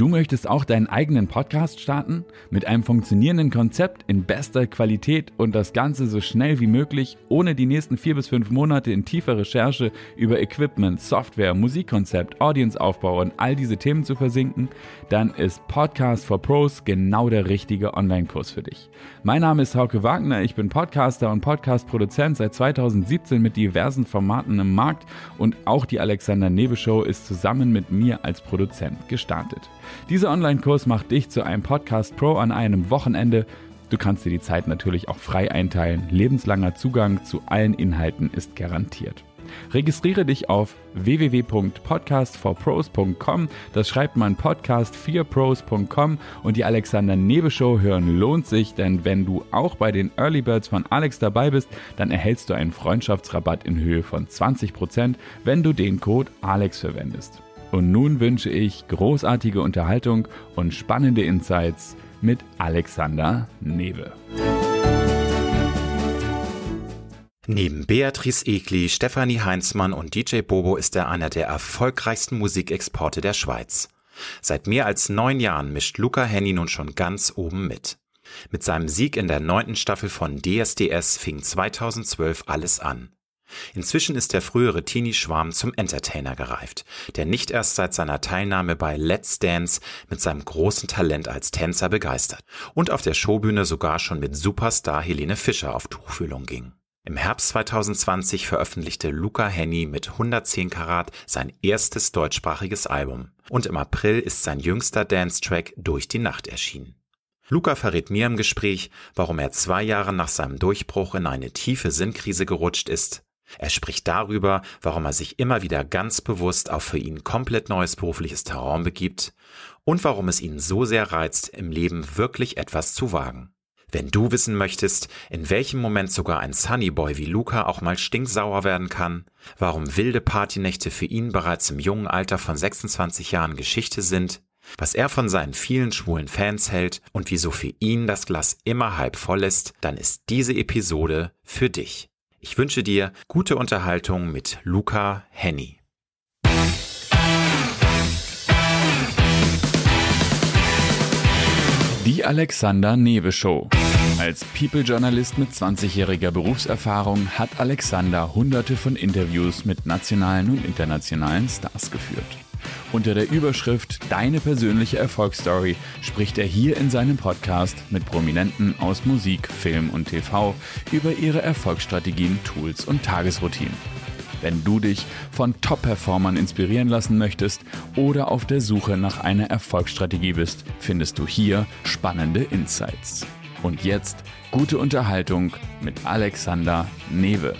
Du möchtest auch deinen eigenen Podcast starten? Mit einem funktionierenden Konzept in bester Qualität und das Ganze so schnell wie möglich, ohne die nächsten vier bis fünf Monate in tiefer Recherche über Equipment, Software, Musikkonzept, Audienceaufbau und all diese Themen zu versinken? Dann ist Podcast for Pros genau der richtige Online-Kurs für dich. Mein Name ist Hauke Wagner, ich bin Podcaster und Podcast-Produzent seit 2017 mit diversen Formaten im Markt und auch die Alexander Nebe Show ist zusammen mit mir als Produzent gestartet. Dieser Online-Kurs macht dich zu einem Podcast Pro an einem Wochenende. Du kannst dir die Zeit natürlich auch frei einteilen. Lebenslanger Zugang zu allen Inhalten ist garantiert. Registriere dich auf www.podcastforpros.com. Das schreibt man podcast4pros.com und die Alexander Nebe Show hören lohnt sich, denn wenn du auch bei den Early Birds von Alex dabei bist, dann erhältst du einen Freundschaftsrabatt in Höhe von 20%, wenn du den Code Alex verwendest. Und nun wünsche ich großartige Unterhaltung und spannende Insights mit Alexander Newe. Neben Beatrice Egli, Stefanie Heinzmann und DJ Bobo ist er einer der erfolgreichsten Musikexporte der Schweiz. Seit mehr als neun Jahren mischt Luca Henny nun schon ganz oben mit. Mit seinem Sieg in der neunten Staffel von DSDS fing 2012 alles an. Inzwischen ist der frühere Teenie-Schwarm zum Entertainer gereift, der nicht erst seit seiner Teilnahme bei Let's Dance mit seinem großen Talent als Tänzer begeistert und auf der Showbühne sogar schon mit Superstar Helene Fischer auf Tuchfühlung ging. Im Herbst 2020 veröffentlichte Luca Henny mit 110 Karat sein erstes deutschsprachiges Album und im April ist sein jüngster Dance-Track Durch die Nacht erschienen. Luca verrät mir im Gespräch, warum er zwei Jahre nach seinem Durchbruch in eine tiefe Sinnkrise gerutscht ist, er spricht darüber, warum er sich immer wieder ganz bewusst auf für ihn komplett neues berufliches Terrain begibt und warum es ihn so sehr reizt, im Leben wirklich etwas zu wagen. Wenn du wissen möchtest, in welchem Moment sogar ein Sunnyboy wie Luca auch mal stinksauer werden kann, warum wilde Partynächte für ihn bereits im jungen Alter von 26 Jahren Geschichte sind, was er von seinen vielen schwulen Fans hält und wieso für ihn das Glas immer halb voll ist, dann ist diese Episode für dich. Ich wünsche dir gute Unterhaltung mit Luca Henny. Die Alexander Newe Show. Als People-Journalist mit 20-jähriger Berufserfahrung hat Alexander hunderte von Interviews mit nationalen und internationalen Stars geführt. Unter der Überschrift Deine persönliche Erfolgsstory spricht er hier in seinem Podcast mit Prominenten aus Musik, Film und TV über ihre Erfolgsstrategien, Tools und Tagesroutinen. Wenn du dich von Top-Performern inspirieren lassen möchtest oder auf der Suche nach einer Erfolgsstrategie bist, findest du hier spannende Insights. Und jetzt gute Unterhaltung mit Alexander Newe.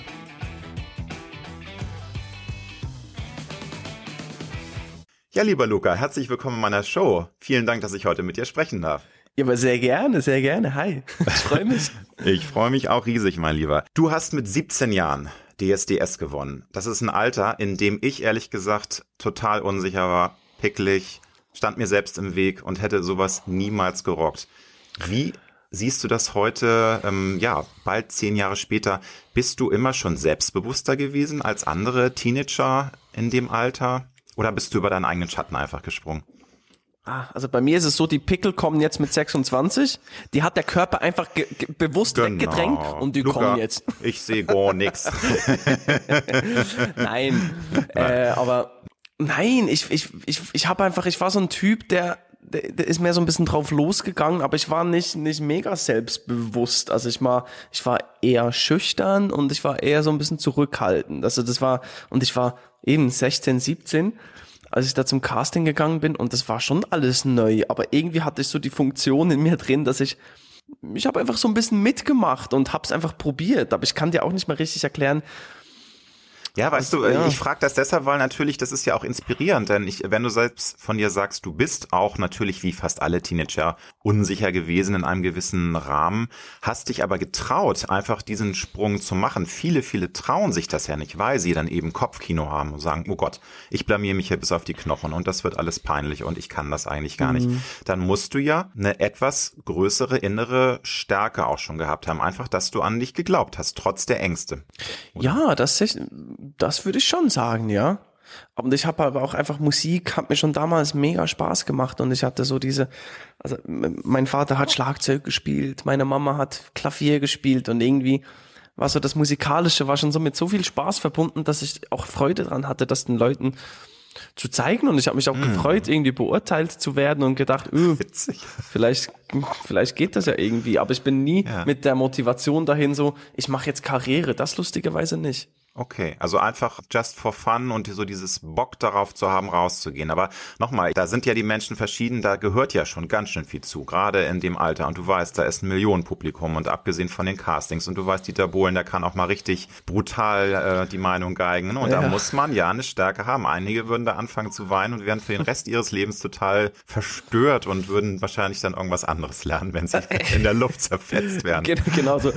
Ja, lieber Luca, herzlich willkommen in meiner Show. Vielen Dank, dass ich heute mit dir sprechen darf. Ja, aber sehr gerne, sehr gerne. Hi, ich freue mich. ich freue mich auch riesig, mein Lieber. Du hast mit 17 Jahren DSDS gewonnen. Das ist ein Alter, in dem ich ehrlich gesagt total unsicher war, picklig, stand mir selbst im Weg und hätte sowas niemals gerockt. Wie siehst du das heute, ähm, ja, bald zehn Jahre später? Bist du immer schon selbstbewusster gewesen als andere Teenager in dem Alter? Oder bist du über deinen eigenen Schatten einfach gesprungen? Ah, also bei mir ist es so, die Pickel kommen jetzt mit 26. Die hat der Körper einfach bewusst genau. weggedrängt und die Luca, kommen jetzt. Ich sehe gar nichts. Nein, äh, aber nein, ich, ich, ich, ich habe einfach, ich war so ein Typ, der, der, ist mehr so ein bisschen drauf losgegangen, aber ich war nicht, nicht mega selbstbewusst. Also ich war, ich war eher schüchtern und ich war eher so ein bisschen zurückhaltend. Also das war, und ich war eben 16, 17, als ich da zum Casting gegangen bin und das war schon alles neu, aber irgendwie hatte ich so die Funktion in mir drin, dass ich ich habe einfach so ein bisschen mitgemacht und habe es einfach probiert, aber ich kann dir auch nicht mal richtig erklären, ja, weißt du, ja. ich frage das deshalb, weil natürlich, das ist ja auch inspirierend, denn ich, wenn du selbst von dir sagst, du bist auch natürlich wie fast alle Teenager unsicher gewesen in einem gewissen Rahmen, hast dich aber getraut, einfach diesen Sprung zu machen. Viele, viele trauen sich das ja nicht, weil sie dann eben Kopfkino haben und sagen, oh Gott, ich blamier mich hier bis auf die Knochen und das wird alles peinlich und ich kann das eigentlich gar mhm. nicht. Dann musst du ja eine etwas größere innere Stärke auch schon gehabt haben, einfach, dass du an dich geglaubt hast, trotz der Ängste. Oder? Ja, das ist das würde ich schon sagen, ja. Und ich habe aber auch einfach Musik, hat mir schon damals mega Spaß gemacht und ich hatte so diese, also mein Vater hat Schlagzeug gespielt, meine Mama hat Klavier gespielt und irgendwie war so das Musikalische war schon so mit so viel Spaß verbunden, dass ich auch Freude dran hatte, das den Leuten zu zeigen und ich habe mich auch mm. gefreut, irgendwie beurteilt zu werden und gedacht, öh, vielleicht vielleicht geht das ja irgendwie, aber ich bin nie ja. mit der Motivation dahin so, ich mache jetzt Karriere, das lustigerweise nicht. Okay, also einfach just for fun und so dieses Bock darauf zu haben, rauszugehen. Aber nochmal, da sind ja die Menschen verschieden, da gehört ja schon ganz schön viel zu, gerade in dem Alter. Und du weißt, da ist ein Millionenpublikum und abgesehen von den Castings. Und du weißt, Dieter Bohlen, der kann auch mal richtig brutal äh, die Meinung geigen. Und ja. da muss man ja eine Stärke haben. Einige würden da anfangen zu weinen und wären für den Rest ihres Lebens total verstört und würden wahrscheinlich dann irgendwas anderes lernen, wenn sie in der Luft zerfetzt werden. Genau so,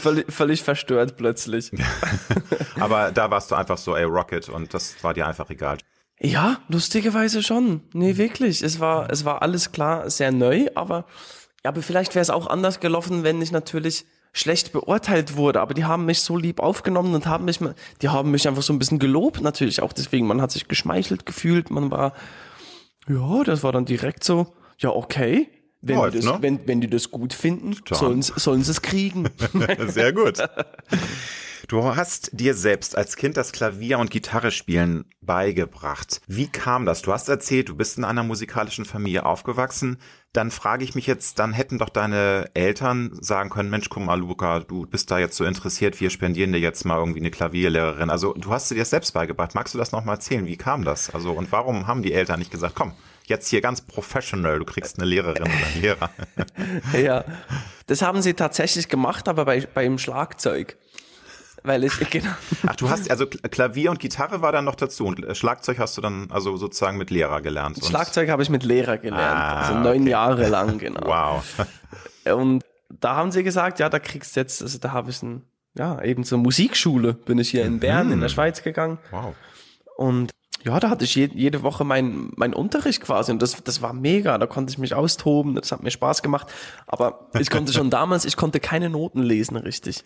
völlig, völlig verstört plötzlich. Aber da warst du einfach so, ey, Rocket und das war dir einfach egal. Ja, lustigerweise schon. Nee, wirklich. Es war, es war alles klar, sehr neu, aber, ja, aber vielleicht wäre es auch anders gelaufen, wenn ich natürlich schlecht beurteilt wurde, aber die haben mich so lieb aufgenommen und haben mich, die haben mich einfach so ein bisschen gelobt, natürlich auch deswegen. Man hat sich geschmeichelt gefühlt, man war, ja, das war dann direkt so, ja, okay. Wenn, Läuft, die, das, ne? wenn, wenn die das gut finden, sollen, sollen sie es kriegen. Sehr gut. Du hast dir selbst als Kind das Klavier und Gitarre spielen beigebracht. Wie kam das? Du hast erzählt, du bist in einer musikalischen Familie aufgewachsen. Dann frage ich mich jetzt, dann hätten doch deine Eltern sagen können, Mensch, guck mal, Luca, du bist da jetzt so interessiert, wir spendieren dir jetzt mal irgendwie eine Klavierlehrerin. Also du hast dir das selbst beigebracht. Magst du das nochmal erzählen? Wie kam das? Also und warum haben die Eltern nicht gesagt, komm, jetzt hier ganz professional, du kriegst eine Lehrerin oder einen Lehrer. ja, das haben sie tatsächlich gemacht, aber bei, beim Schlagzeug weil ich genau. Ach, du hast also Klavier und Gitarre war dann noch dazu und äh, Schlagzeug hast du dann also sozusagen mit Lehrer gelernt. Schlagzeug habe ich mit Lehrer gelernt, ah, also neun okay. Jahre lang genau. Wow. Und da haben sie gesagt, ja, da kriegst du jetzt, also da habe ich ein, ja, eben zur Musikschule bin ich hier in Bern mhm. in der Schweiz gegangen. Wow. Und ja, da hatte ich je, jede Woche mein, mein Unterricht quasi und das, das war mega. Da konnte ich mich austoben, das hat mir Spaß gemacht. Aber ich konnte schon damals, ich konnte keine Noten lesen richtig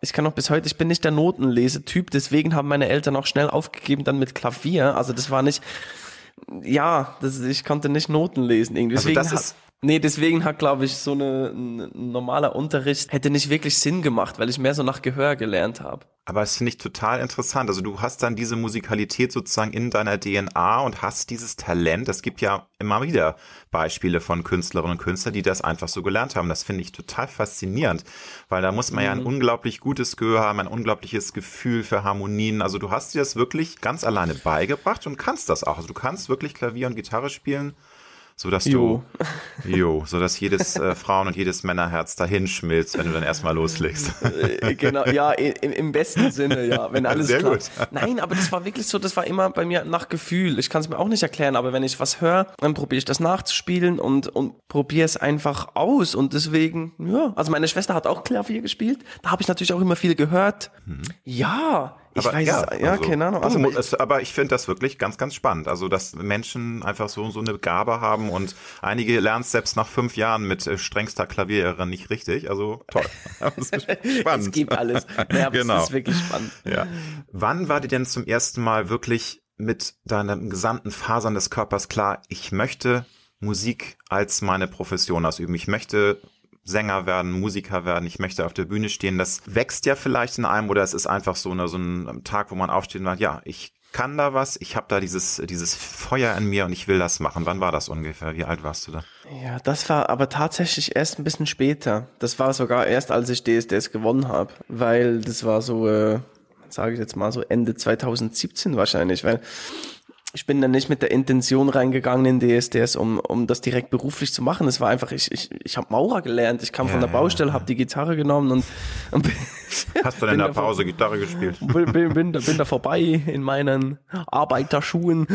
ich kann auch bis heute, ich bin nicht der Notenlesetyp, deswegen haben meine Eltern auch schnell aufgegeben dann mit Klavier. Also das war nicht, ja, das, ich konnte nicht Noten lesen irgendwie. Deswegen also das ist Nee, deswegen hat, glaube ich, so eine, ein normaler Unterricht hätte nicht wirklich Sinn gemacht, weil ich mehr so nach Gehör gelernt habe. Aber es finde ich total interessant. Also du hast dann diese Musikalität sozusagen in deiner DNA und hast dieses Talent. Es gibt ja immer wieder Beispiele von Künstlerinnen und Künstlern, die das einfach so gelernt haben. Das finde ich total faszinierend, weil da muss man mhm. ja ein mhm. unglaublich gutes Gehör haben, ein unglaubliches Gefühl für Harmonien. Also du hast dir das wirklich ganz alleine beigebracht und kannst das auch. Also du kannst wirklich Klavier und Gitarre spielen so dass du, jo, so dass jedes äh, Frauen- und jedes Männerherz dahin schmilzt, wenn du dann erstmal loslegst. Äh, genau, ja, im, im besten Sinne, ja, wenn alles Sehr klappt. Gut. Nein, aber das war wirklich so, das war immer bei mir nach Gefühl. Ich kann es mir auch nicht erklären, aber wenn ich was höre, dann probiere ich das nachzuspielen und, und probiere es einfach aus und deswegen, ja, also meine Schwester hat auch Klavier gespielt, da habe ich natürlich auch immer viel gehört. Mhm. Ja, ich aber, weiß, ja, ja also, keine Ahnung. Also, es, aber ich finde das wirklich ganz, ganz spannend. Also, dass Menschen einfach so, so eine Gabe haben und einige lernen es selbst nach fünf Jahren mit äh, strengster Klavierlehrerin nicht richtig. Also, toll. spannend. es gibt alles. Ja, genau. Das ist wirklich spannend. Ja. Wann war dir denn zum ersten Mal wirklich mit deinen gesamten Fasern des Körpers klar, ich möchte Musik als meine Profession ausüben. Ich möchte Sänger werden, Musiker werden, ich möchte auf der Bühne stehen. Das wächst ja vielleicht in einem oder es ist einfach so, eine, so ein Tag, wo man aufsteht und sagt, ja, ich kann da was, ich habe da dieses, dieses Feuer in mir und ich will das machen. Wann war das ungefähr? Wie alt warst du da? Ja, das war aber tatsächlich erst ein bisschen später. Das war sogar erst, als ich DSDS gewonnen habe, weil das war so, äh, sage ich jetzt mal so Ende 2017 wahrscheinlich, weil ich bin dann nicht mit der Intention reingegangen in DSDS, um, um das direkt beruflich zu machen. Es war einfach, ich, ich, ich habe Maurer gelernt. Ich kam ja, von der Baustelle, ja, habe die Gitarre genommen und, und Hast du denn in der Pause Gitarre gespielt? Bin, bin, bin, bin da vorbei in meinen Arbeiterschuhen.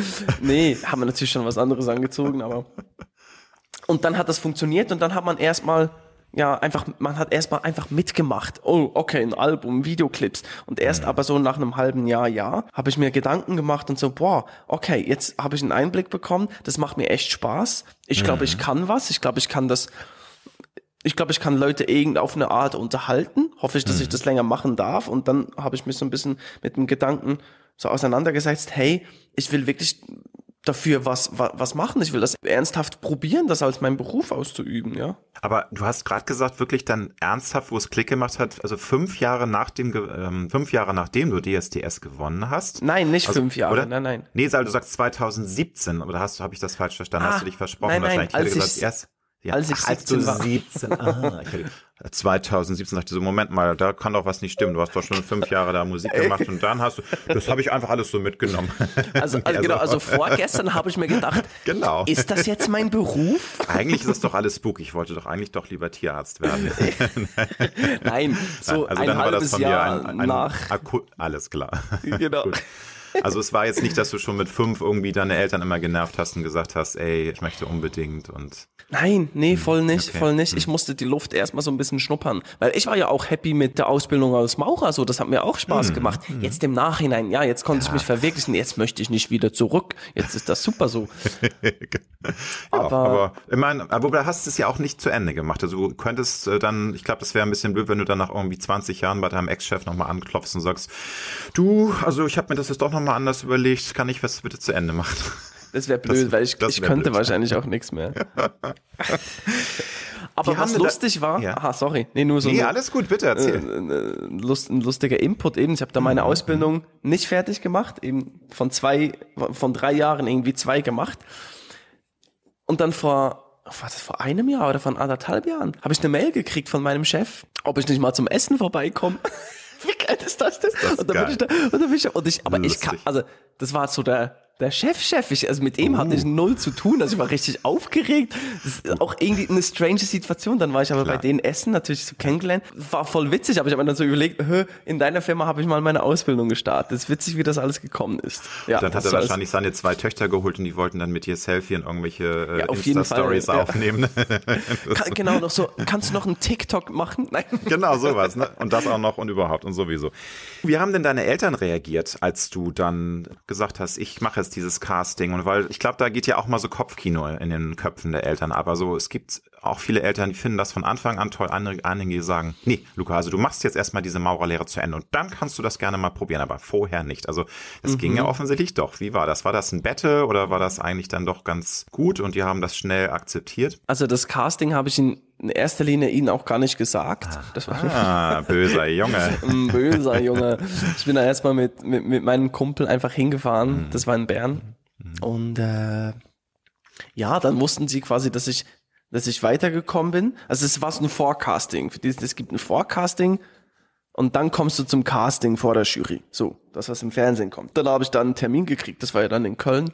Nee, haben wir natürlich schon was anderes angezogen, aber. Und dann hat das funktioniert und dann hat man erstmal ja, einfach, man hat erstmal einfach mitgemacht. Oh, okay, ein Album, Videoclips. Und erst mhm. aber so nach einem halben Jahr, ja, habe ich mir Gedanken gemacht und so, boah, okay, jetzt habe ich einen Einblick bekommen, das macht mir echt Spaß. Ich glaube, mhm. ich kann was, ich glaube, ich kann das, ich glaube, ich kann Leute irgend auf eine Art unterhalten. Hoffe ich, dass mhm. ich das länger machen darf. Und dann habe ich mich so ein bisschen mit dem Gedanken so auseinandergesetzt, hey, ich will wirklich dafür was, was, was machen. Ich will das ernsthaft probieren, das als meinen Beruf auszuüben, ja. Aber du hast gerade gesagt, wirklich dann ernsthaft, wo es Klick gemacht hat, also fünf Jahre nach dem, ähm, fünf Jahre nachdem du DSDS gewonnen hast. Nein, nicht also, fünf Jahre, oder? nein, nein. Nee, du sagst 2017, oder hast du, habe ich das falsch verstanden? Ah, hast du dich versprochen nein, nein, wahrscheinlich? als ich- gesagt, erst, ja, als ich ach, als du 17 war. 17, ah, hätte, 2017 dachte ich so, Moment mal, da kann doch was nicht stimmen. Du hast doch schon fünf Jahre da Musik gemacht und dann hast du, das habe ich einfach alles so mitgenommen. Also, also, genau, also vorgestern habe ich mir gedacht, Genau. ist das jetzt mein Beruf? Eigentlich ist es doch alles spooky. Ich wollte doch eigentlich doch lieber Tierarzt werden. Nein, so also ein dann war das halbes von Jahr mir ein, ein nach. Akku alles klar. Genau. Gut. Also es war jetzt nicht, dass du schon mit fünf irgendwie deine Eltern immer genervt hast und gesagt hast, ey, ich möchte unbedingt und Nein, nee, voll nicht, okay. voll nicht. Ich musste die Luft erstmal so ein bisschen schnuppern. Weil ich war ja auch happy mit der Ausbildung als Maurer, so, das hat mir auch Spaß gemacht. Jetzt im Nachhinein, ja, jetzt konnte ich mich verwirklichen, jetzt möchte ich nicht wieder zurück. Jetzt ist das super so. ja, Aber- aber, ich meine, aber du hast es ja auch nicht zu Ende gemacht. Also du könntest äh, dann, ich glaube, das wäre ein bisschen blöd, wenn du dann nach irgendwie 20 Jahren bei deinem Ex-Chef nochmal anklopfst und sagst, du, also ich habe mir das jetzt doch nochmal anders überlegt, kann ich was bitte zu Ende machen? Das wäre blöd, Das- weil ich, ich könnte blöd. wahrscheinlich auch nichts mehr. Aber was wir da- lustig war, Ja. aha, sorry, nee, nur so Nee, eine- alles gut, bitte erzähl. äh, Lust, ein lustiger Input eben. Ich habe da meine Mhm. Ausbildung nicht fertig gemacht, eben von zwei, von drei Jahren irgendwie zwei gemacht. Und dann vor, war das vor einem Jahr oder von anderthalb Jahren, habe ich eine Mail gekriegt von meinem Chef, ob ich nicht mal zum Essen vorbeikomme. Wie geil ist das denn? ist und dann geil. bin ich da, und dann bin ich, und ich, aber ich kann, Lustig. also, das war so der, der Chef-Chef, ich, also mit ihm hatte ich null zu tun, also ich war richtig aufgeregt. Das ist auch irgendwie eine strange Situation. Dann war ich aber Klar. bei denen essen, natürlich so kennengelernt. War voll witzig, aber ich habe mir dann so überlegt, in deiner Firma habe ich mal meine Ausbildung gestartet. Das ist witzig, wie das alles gekommen ist. Ja, Dann hat er wahrscheinlich seine zwei Töchter geholt und die wollten dann mit dir Selfie und irgendwelche äh, Ja, auf Insta-Stories ja. aufnehmen. Kann, genau, noch so, kannst du noch einen TikTok machen? Nein. genau, sowas, ne? Und das auch noch und überhaupt und sowieso. Wie haben denn deine Eltern reagiert, als du dann gesagt hast, ich mache jetzt dieses Casting? Und weil ich glaube, da geht ja auch mal so Kopfkino in den Köpfen der Eltern. Aber so, es gibt auch viele Eltern, die finden das von Anfang an toll. Andere, einige sagen, nee, Luca, also du machst jetzt erstmal diese Maurerlehre zu Ende und dann kannst du das gerne mal probieren, aber vorher nicht. Also das ging ja offensichtlich doch. Wie war das? War das ein Battle oder war das eigentlich dann doch ganz gut und die haben das schnell akzeptiert? Also das Casting habe ich in erster Linie ihnen auch gar nicht gesagt. Das war Ah, böser Junge. böser Junge. Ich bin da erstmal mit, mit, mit meinem Kumpel einfach hingefahren. Das war in Bern. Und äh, ja, dann wussten sie quasi, dass ich, dass ich weitergekommen bin. Also es war so ein Forecasting. Es gibt ein Forecasting und dann kommst du zum Casting vor der Jury. So, das, was im Fernsehen kommt. Dann habe ich dann einen Termin gekriegt, das war ja dann in Köln.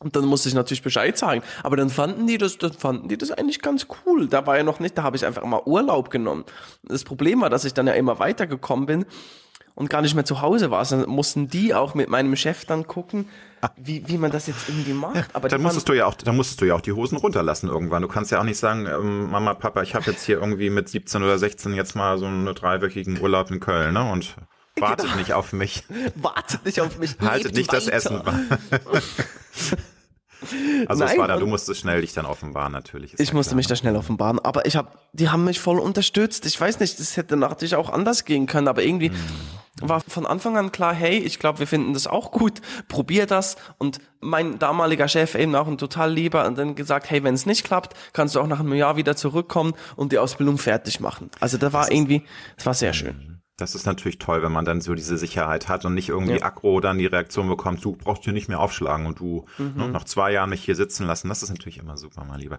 Und dann musste ich natürlich Bescheid sagen. Aber dann fanden die das, dann fanden die das eigentlich ganz cool. Da war ja noch nicht, da habe ich einfach mal Urlaub genommen. Das Problem war, dass ich dann ja immer weitergekommen bin und gar nicht mehr zu Hause war. Also dann mussten die auch mit meinem Chef dann gucken, wie, wie man das jetzt irgendwie macht. Aber Dann musstest du ja auch, dann musstest du ja auch die Hosen runterlassen irgendwann. Du kannst ja auch nicht sagen, ähm, Mama, Papa, ich habe jetzt hier irgendwie mit 17 oder 16 jetzt mal so einen dreiwöchigen Urlaub in Köln, ne? Und wartet Genau. nicht auf mich. wartet nicht auf mich. Haltet nicht das weiter. Essen. also es Nein, war da, du musstest schnell dich dann offenbaren, natürlich. Ich ja musste klar. mich da schnell offenbaren, aber ich habe, die haben mich voll unterstützt. Ich weiß nicht, das hätte natürlich auch anders gehen können, aber irgendwie war von Anfang an klar, hey, ich glaube, wir finden das auch gut, probier das. Und mein damaliger Chef eben auch ein total lieber und dann gesagt, hey, wenn es nicht klappt, kannst du auch nach einem Jahr wieder zurückkommen und die Ausbildung fertig machen. Also da war irgendwie, das war sehr schön. Das ist natürlich toll, wenn man dann so diese Sicherheit hat und nicht irgendwie Ja. aggro dann die Reaktion bekommt, du brauchst hier nicht mehr aufschlagen und du Mhm. ne, nach zwei Jahren mich hier sitzen lassen. Das ist natürlich immer super, mein Lieber.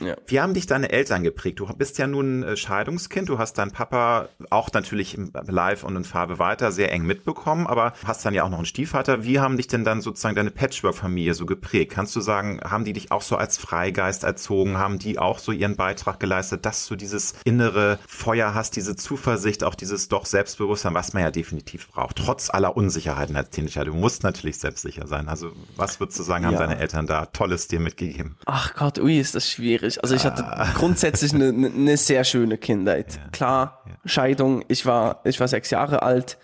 Ja. Wie haben dich deine Eltern geprägt? Du bist ja nun äh, Scheidungskind, du hast deinen Papa auch natürlich im live und in Farbe weiter sehr eng mitbekommen, aber hast dann ja auch noch einen Stiefvater. Wie haben dich denn dann sozusagen deine Patchwork-Familie so geprägt? Kannst du sagen, haben die dich auch so als Freigeist erzogen? Haben die auch so ihren Beitrag geleistet, dass du dieses innere Feuer hast, diese Zuversicht, auch dieses doch Selbstbewusstsein, was man ja definitiv braucht, trotz aller Unsicherheiten als Teenager. Du musst natürlich selbstsicher sein. Also was würdest du sagen, haben Ja. deine Eltern da Tolles dir mitgegeben? Ach Gott, ui, ist das schwierig. Also ich hatte Ah. grundsätzlich eine, eine, sehr schöne Kindheit. Klar, Scheidung, ich war, ich war sechs Jahre alt.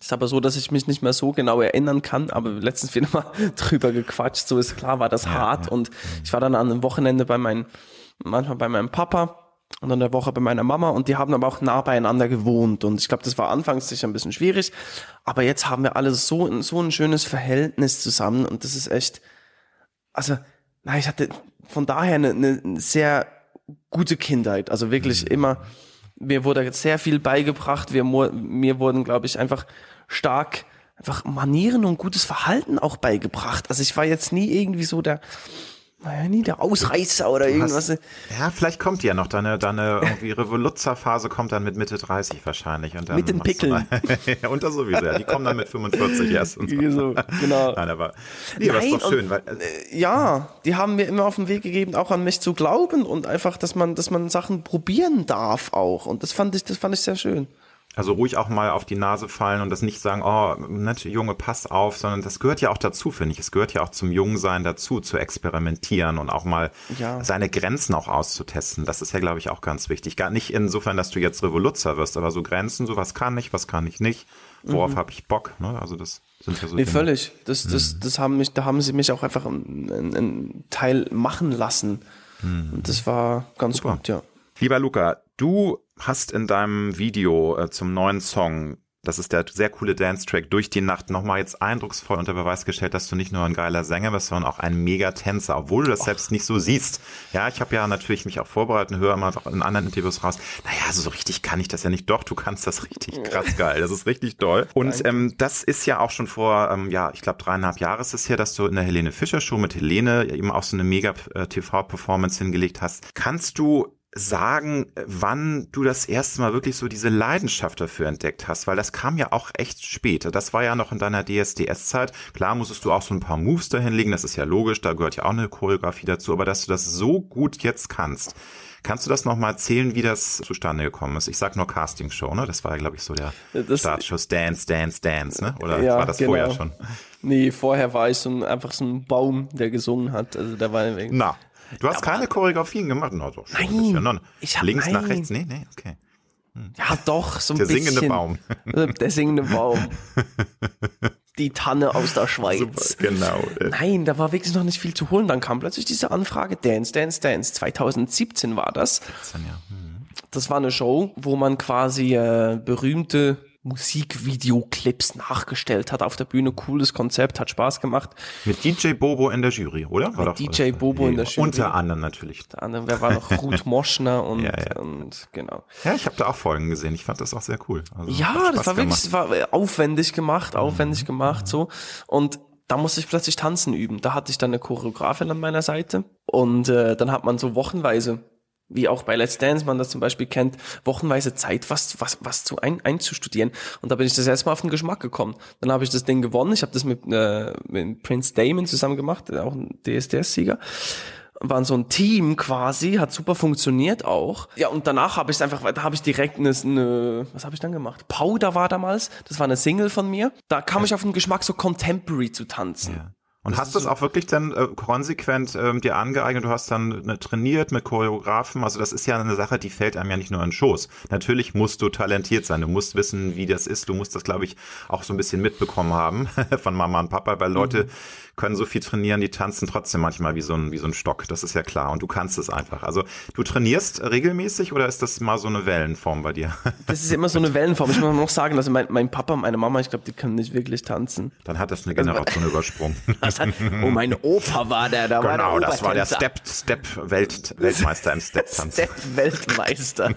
Ist aber so, dass ich mich nicht mehr so genau erinnern kann, aber letztens wieder mal drüber gequatscht. So ist klar, war das hart. Und ich war dann an einem Wochenende bei meinem, manchmal bei meinem Papa. Und dann eine Woche bei meiner Mama. Und die haben aber auch nah beieinander gewohnt. Und ich glaube, das war anfangs sicher ein bisschen schwierig, aber jetzt haben wir alle so, so ein schönes Verhältnis zusammen. Und das ist echt, also, na, ich hatte von daher eine, eine sehr gute Kindheit, also wirklich immer, mir wurde jetzt sehr viel beigebracht, wir, mir wurden, glaube ich, einfach stark einfach Manieren und gutes Verhalten auch beigebracht. Also ich war jetzt nie irgendwie so der, naja, nie der Ausreißer oder irgendwas. Hast, ja, vielleicht kommt ja noch deine, deine irgendwie Revoluzerphase kommt dann mit Mitte 30 wahrscheinlich. Und dann mit den Pickeln. ja, und das sowieso, ja. Die kommen dann mit 45 erst. Und so. so genau. Nein, aber, nee, Nein, aber ist doch schön. Und, weil, äh, ja, die haben mir immer auf den Weg gegeben, auch an mich zu glauben und einfach, dass man, dass man Sachen probieren darf auch. Und das fand ich, das fand ich sehr schön. Also ruhig auch mal auf die Nase fallen und das nicht sagen, oh, nett, Junge, pass auf, sondern das gehört ja auch dazu, finde ich. Es gehört ja auch zum Jungsein dazu, zu experimentieren und auch mal ja. seine Grenzen auch auszutesten. Das ist ja, glaube ich, auch ganz wichtig. Gar nicht insofern, dass du jetzt Revoluzzer wirst, aber so Grenzen, so was kann ich, was kann ich nicht, worauf mhm. habe ich Bock, ne? Also das sind ja so. Nee, Dinge. völlig. Das, das, mhm. das haben mich, da haben sie mich auch einfach einen Teil machen lassen. Mhm. Und das war ganz Super. gut, ja. Lieber Luca, du hast in deinem Video äh, zum neuen Song, das ist der sehr coole Dance-Track, durch die Nacht nochmal jetzt eindrucksvoll unter Beweis gestellt, dass du nicht nur ein geiler Sänger bist, sondern auch ein Mega-Tänzer, obwohl du das Och. selbst nicht so siehst. Ja, ich habe ja natürlich mich auch vorbereitet und höre immer in anderen Interviews raus, naja, so richtig kann ich das ja nicht. Doch, du kannst das richtig krass geil. Das ist richtig toll. Und ähm, das ist ja auch schon vor, ähm, ja, ich glaube dreieinhalb Jahre ist es her, dass du in der Helene Fischer Show mit Helene eben auch so eine Mega-TV-Performance äh, hingelegt hast. Kannst du sagen, wann du das erste Mal wirklich so diese Leidenschaft dafür entdeckt hast, weil das kam ja auch echt spät. Das war ja noch in deiner DSDS-Zeit. Klar musstest du auch so ein paar Moves dahinlegen, das ist ja logisch, da gehört ja auch eine Choreografie dazu, aber dass du das so gut jetzt kannst. Kannst du das nochmal erzählen, wie das zustande gekommen ist? Ich sag nur Castingshow, ne? Das war ja, glaube ich, so der das, Startschuss Dance, Dance, Dance, ne? Oder ja, war das genau. vorher schon? Nee, vorher war ich so ein, einfach so ein Baum, der gesungen hat. Also da war Na, Du hast keine Choreografien gemacht? No, doch, nein, ja ich hab, Links nein. nach rechts? Nee, nee, okay. Hm. Ja, doch, so ein der bisschen. Der singende Baum. Der singende Baum. Die Tanne aus der Schweiz. Super, genau. Nein, da war wirklich noch nicht viel zu holen. Dann kam plötzlich diese Anfrage, Dance, Dance, Dance. 2017 war das. 17, ja. Hm. Das war eine Show, wo man quasi äh, berühmte Musikvideoclips nachgestellt hat auf der Bühne. Cooles Konzept, hat Spaß gemacht. Mit DJ Bobo in der Jury, oder? War Mit DJ Bobo in der Jury. Unter anderem natürlich. Unter anderem, wer war noch? Ruth Moschner und, ja, ja. und genau. Ja, ich habe da auch Folgen gesehen. Ich fand das auch sehr cool. Also, ja, das war wirklich, das war aufwendig gemacht, aufwendig mhm. gemacht, so. Und da musste ich plötzlich tanzen üben. Da hatte ich dann eine Choreografin an meiner Seite und äh, dann hat man so wochenweise wie auch bei Let's Dance man das zum Beispiel kennt, wochenweise Zeit, was, was, was zu ein, einzustudieren. Und da bin ich das erstmal auf den Geschmack gekommen. Dann habe ich das Ding gewonnen. Ich habe das mit, äh, mit Prince Damon zusammen gemacht, auch ein DSDS-Sieger. Waren so ein Team quasi, hat super funktioniert auch. Ja, und danach habe ich einfach, da habe ich direkt eine, eine was habe ich dann gemacht? Powder war damals, das war eine Single von mir. Da kam ja. ich auf den Geschmack, so Contemporary zu tanzen. Ja. Und hast du es auch wirklich dann äh, konsequent ähm, dir angeeignet? Du hast dann äh, trainiert mit Choreografen. Also das ist ja eine Sache, die fällt einem ja nicht nur in den Schoß. Natürlich musst du talentiert sein. Du musst wissen, wie das ist. Du musst das, glaube ich, auch so ein bisschen mitbekommen haben von Mama und Papa, weil Leute, mhm können so viel trainieren, die tanzen trotzdem manchmal wie so ein, wie so ein Stock. Das ist ja klar. Und du kannst es einfach. Also du trainierst regelmäßig oder ist das mal so eine Wellenform bei dir? Das ist immer so eine Wellenform. Ich muss noch sagen, also mein, mein Papa und meine Mama, ich glaube, die können nicht wirklich tanzen. Dann hat das eine Generation also, übersprungen. oh, mein Opa war der, da genau, war der Genau, das war der Step, Step Welt, Weltmeister im Step-Tanz. Step Weltmeister.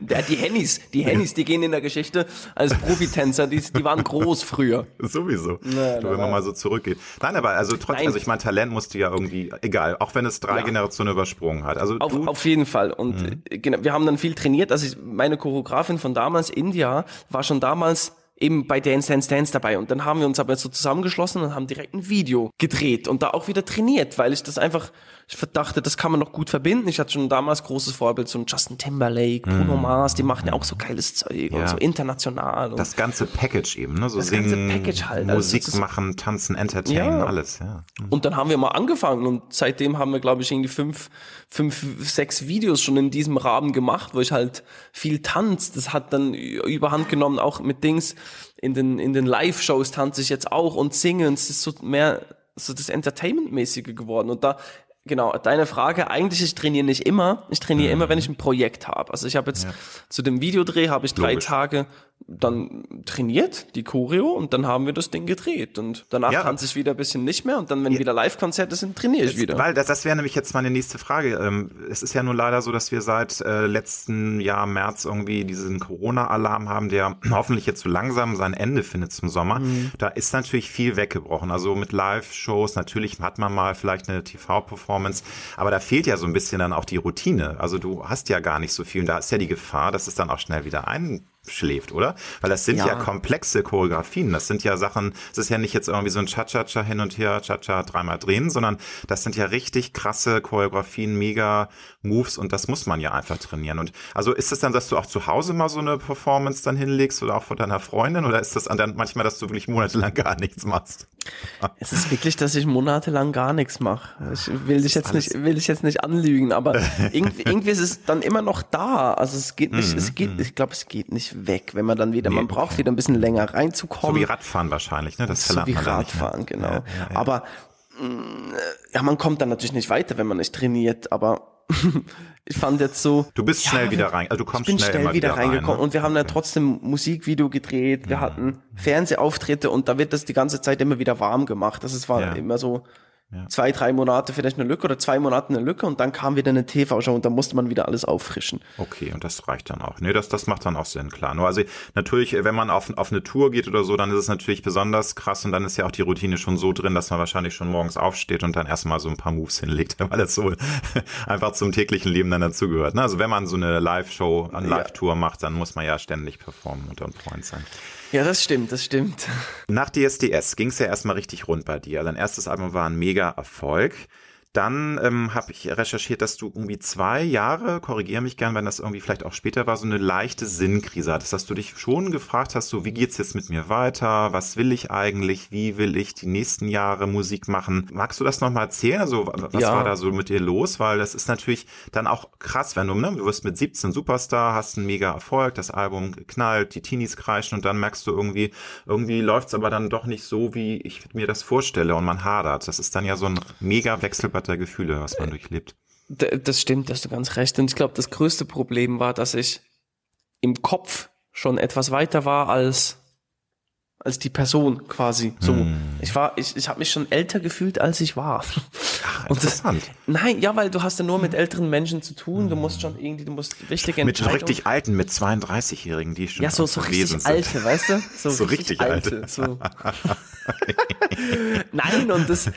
der, die Hennys, die Hennys, die gehen in der Geschichte als Profitänzer, die, die waren groß früher. Sowieso. Na, wenn man mal so zurückgeht. Nein, aber also trotzdem, also ich meine, Talent musste ja irgendwie, egal, auch wenn es drei ja. Generationen übersprungen hat. Also auf, auf jeden Fall. Und mhm. genau, wir haben dann viel trainiert. Also ich, meine Choreografin von damals, India, war schon damals eben bei Dance Dance Dance dabei. Und dann haben wir uns aber so zusammengeschlossen und haben direkt ein Video gedreht und da auch wieder trainiert, weil ich das einfach, ich verdachte, das kann man noch gut verbinden. Ich hatte schon damals großes Vorbild, so ein Justin Timberlake, Bruno mm. Mars, die machen ja auch so geiles Zeug ja. und so international. Und das ganze Package eben, ne? So das singen, halt. Also Musik also machen, tanzen, entertainen, ja. alles, ja. Mhm. Und dann haben wir mal angefangen und seitdem haben wir, glaube ich, irgendwie fünf, fünf, sechs Videos schon in diesem Rahmen gemacht, wo ich halt viel tanz. Das hat dann überhand genommen, auch mit Dings, in den, in den Live-Shows tanze ich jetzt auch und singe und es ist so mehr so das Entertainment-mäßige geworden und da genau, deine Frage, eigentlich ich trainiere nicht immer. Ich trainiere mhm. immer, wenn ich ein Projekt habe. Also ich habe jetzt ja. zu dem Videodreh habe ich drei Logisch. Tage dann trainiert, die Choreo, und dann haben wir das Ding gedreht. Und danach ja. tanze ich wieder ein bisschen nicht mehr. Und dann, wenn ja. wieder Live-Konzerte sind, trainiere ich jetzt, wieder. Weil das, das wäre nämlich jetzt meine nächste Frage. Ähm, es ist ja nur leider so, dass wir seit äh, letzten Jahr März irgendwie diesen Corona-Alarm haben, der hoffentlich jetzt so langsam sein Ende findet zum Sommer. Mhm. Da ist natürlich viel weggebrochen. Also mit Live-Shows, natürlich hat man mal vielleicht eine TV-Performance, aber da fehlt ja so ein bisschen dann auch die Routine. Also du hast ja gar nicht so viel und da ist ja die Gefahr, dass es dann auch schnell wieder ein schläft, oder? Weil das sind ja. ja, komplexe Choreografien. Das sind ja Sachen, es ist ja nicht jetzt irgendwie so ein Cha-Cha-Cha hin und her, Cha-Cha dreimal drehen, sondern das sind ja richtig krasse Choreografien, mega Moves und das muss man ja einfach trainieren. Und also ist es dann, dass du auch zu Hause mal so eine Performance dann hinlegst oder auch von deiner Freundin oder ist das dann manchmal, dass du wirklich monatelang gar nichts machst? Es ist wirklich, dass ich monatelang gar nichts mache. Ich will dich jetzt nicht, will dich jetzt nicht anlügen, aber irgendwie, irgendwie ist es dann immer noch da. Also es geht nicht, es mhm, geht, mhm. ich glaube, es geht nicht weg, wenn man dann wieder, nee, man braucht okay. wieder ein bisschen länger reinzukommen. So wie Radfahren wahrscheinlich, ne? Das so wie Radfahren, genau. Ja, ja, ja. Aber mm, ja, man kommt dann natürlich nicht weiter, wenn man nicht trainiert, aber ich fand jetzt so. Du bist schnell wieder rein, also du kommst ich bin schnell, schnell wieder, wieder reingekommen rein, ne? und wir haben ja trotzdem Musikvideo gedreht, wir hatten Fernsehauftritte und da wird das die ganze Zeit immer wieder warm gemacht. Das ist, war immer so, ja. zwei, drei Monate vielleicht eine Lücke oder zwei Monate eine Lücke und dann kam wieder eine TV-Show und dann musste man wieder alles auffrischen. Okay, und das reicht dann auch. Nee, das, das macht dann auch Sinn, klar. Nur also natürlich, wenn man auf, auf eine Tour geht oder so, dann ist es natürlich besonders krass und dann ist ja auch die Routine schon so drin, dass man wahrscheinlich schon morgens aufsteht und dann erstmal so ein paar Moves hinlegt, weil das so einfach zum täglichen Leben dann dazugehört. Ne? Also wenn man so eine Live-Show, eine Live-Tour macht, dann muss man ja ständig performen und on point sein. Ja, das stimmt, das stimmt. Nach DSDS ging es ja erstmal richtig rund bei dir. Dein erstes Album war ein mega Erfolg. Dann ähm, habe ich recherchiert, dass du irgendwie zwei Jahre, korrigiere mich gern, wenn das irgendwie vielleicht auch später war, so eine leichte Sinnkrise hattest, dass du dich schon gefragt hast, so wie geht's jetzt mit mir weiter? Was will ich eigentlich? Wie will ich die nächsten Jahre Musik machen? Magst du das nochmal erzählen? Also was ja. war da so mit dir los? Weil das ist natürlich dann auch krass, wenn du, ne, du wirst mit 17 Superstar, hast einen mega Erfolg, das Album knallt, die Teenies kreischen und dann merkst du irgendwie, irgendwie läuft's aber dann doch nicht so, wie ich mir das vorstelle und man hadert. Das ist dann ja so ein mega Wechselbad der Gefühle, was man durchlebt. Das stimmt, hast du ganz recht. Und ich glaube, das größte Problem war, dass ich im Kopf schon etwas weiter war als als die Person quasi. So, hm. ich war, ich, ich habe mich schon älter gefühlt, als ich war. Ach, interessant. Das, nein, ja, weil du hast ja nur mit älteren Menschen zu tun. Du musst schon irgendwie, du musst wichtige Mit schon richtig alten, mit 32-Jährigen, die schon ja so so richtig sind. alte, weißt du? So, so richtig, richtig alte. alte so. nein, und das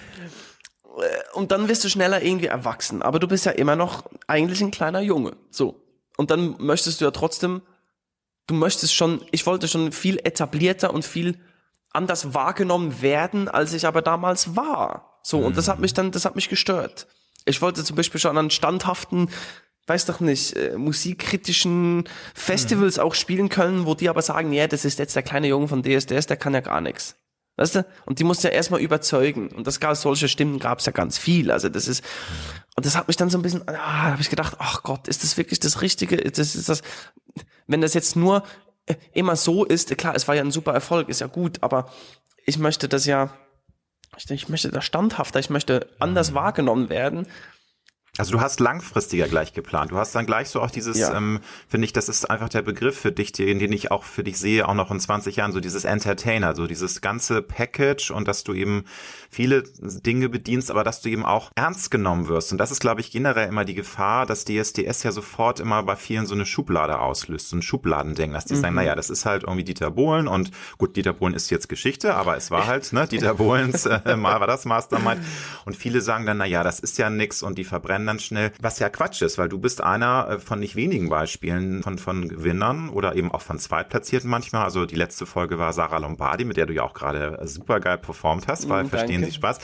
und dann wirst du schneller irgendwie erwachsen. Aber du bist ja immer noch eigentlich ein kleiner Junge. So. Und dann möchtest du ja trotzdem, du möchtest schon, ich wollte schon viel etablierter und viel anders wahrgenommen werden, als ich aber damals war. So. Und das hat mich dann, das hat mich gestört. Ich wollte zum Beispiel schon an standhaften, weiß doch nicht, äh, musikkritischen Festivals mhm. auch spielen können, wo die aber sagen, ja, das ist jetzt der kleine Junge von DSDS, der kann ja gar nichts. Weißt du? Und die musste ja erstmal überzeugen. Und das gab solche Stimmen gab es ja ganz viel. Also das ist, und das hat mich dann so ein bisschen, ah, habe ich gedacht, ach Gott, ist das wirklich das Richtige? Das ist das, wenn das jetzt nur äh, immer so ist, klar, es war ja ein super Erfolg, ist ja gut, aber ich möchte das ja, ich möchte da standhafter, ich möchte anders wahrgenommen werden. Also du hast langfristiger gleich geplant. Du hast dann gleich so auch dieses, ja. ähm, finde ich, das ist einfach der Begriff für dich, den, den ich auch für dich sehe, auch noch in 20 Jahren, so dieses Entertainer, so dieses ganze Package und dass du eben viele Dinge bedienst, aber dass du eben auch ernst genommen wirst. Und das ist, glaube ich, generell immer die Gefahr, dass DSDS ja sofort immer bei vielen so eine Schublade auslöst, so ein Schubladendenken, dass die mhm. sagen, naja, das ist halt irgendwie Dieter Bohlen und gut, Dieter Bohlen ist jetzt Geschichte, aber es war halt, ne, Dieter Bohlens, äh, mal war das Mastermind. Und viele sagen dann, naja, das ist ja nix und die verbrennen dann schnell, was ja Quatsch ist, weil du bist einer äh, von nicht wenigen Beispielen von, von Gewinnern oder eben auch von Zweitplatzierten manchmal. Also die letzte Folge war Sarah Lombardi, mit der du ja auch gerade super geil performt hast, weil mhm, verstehen Sie Spaß.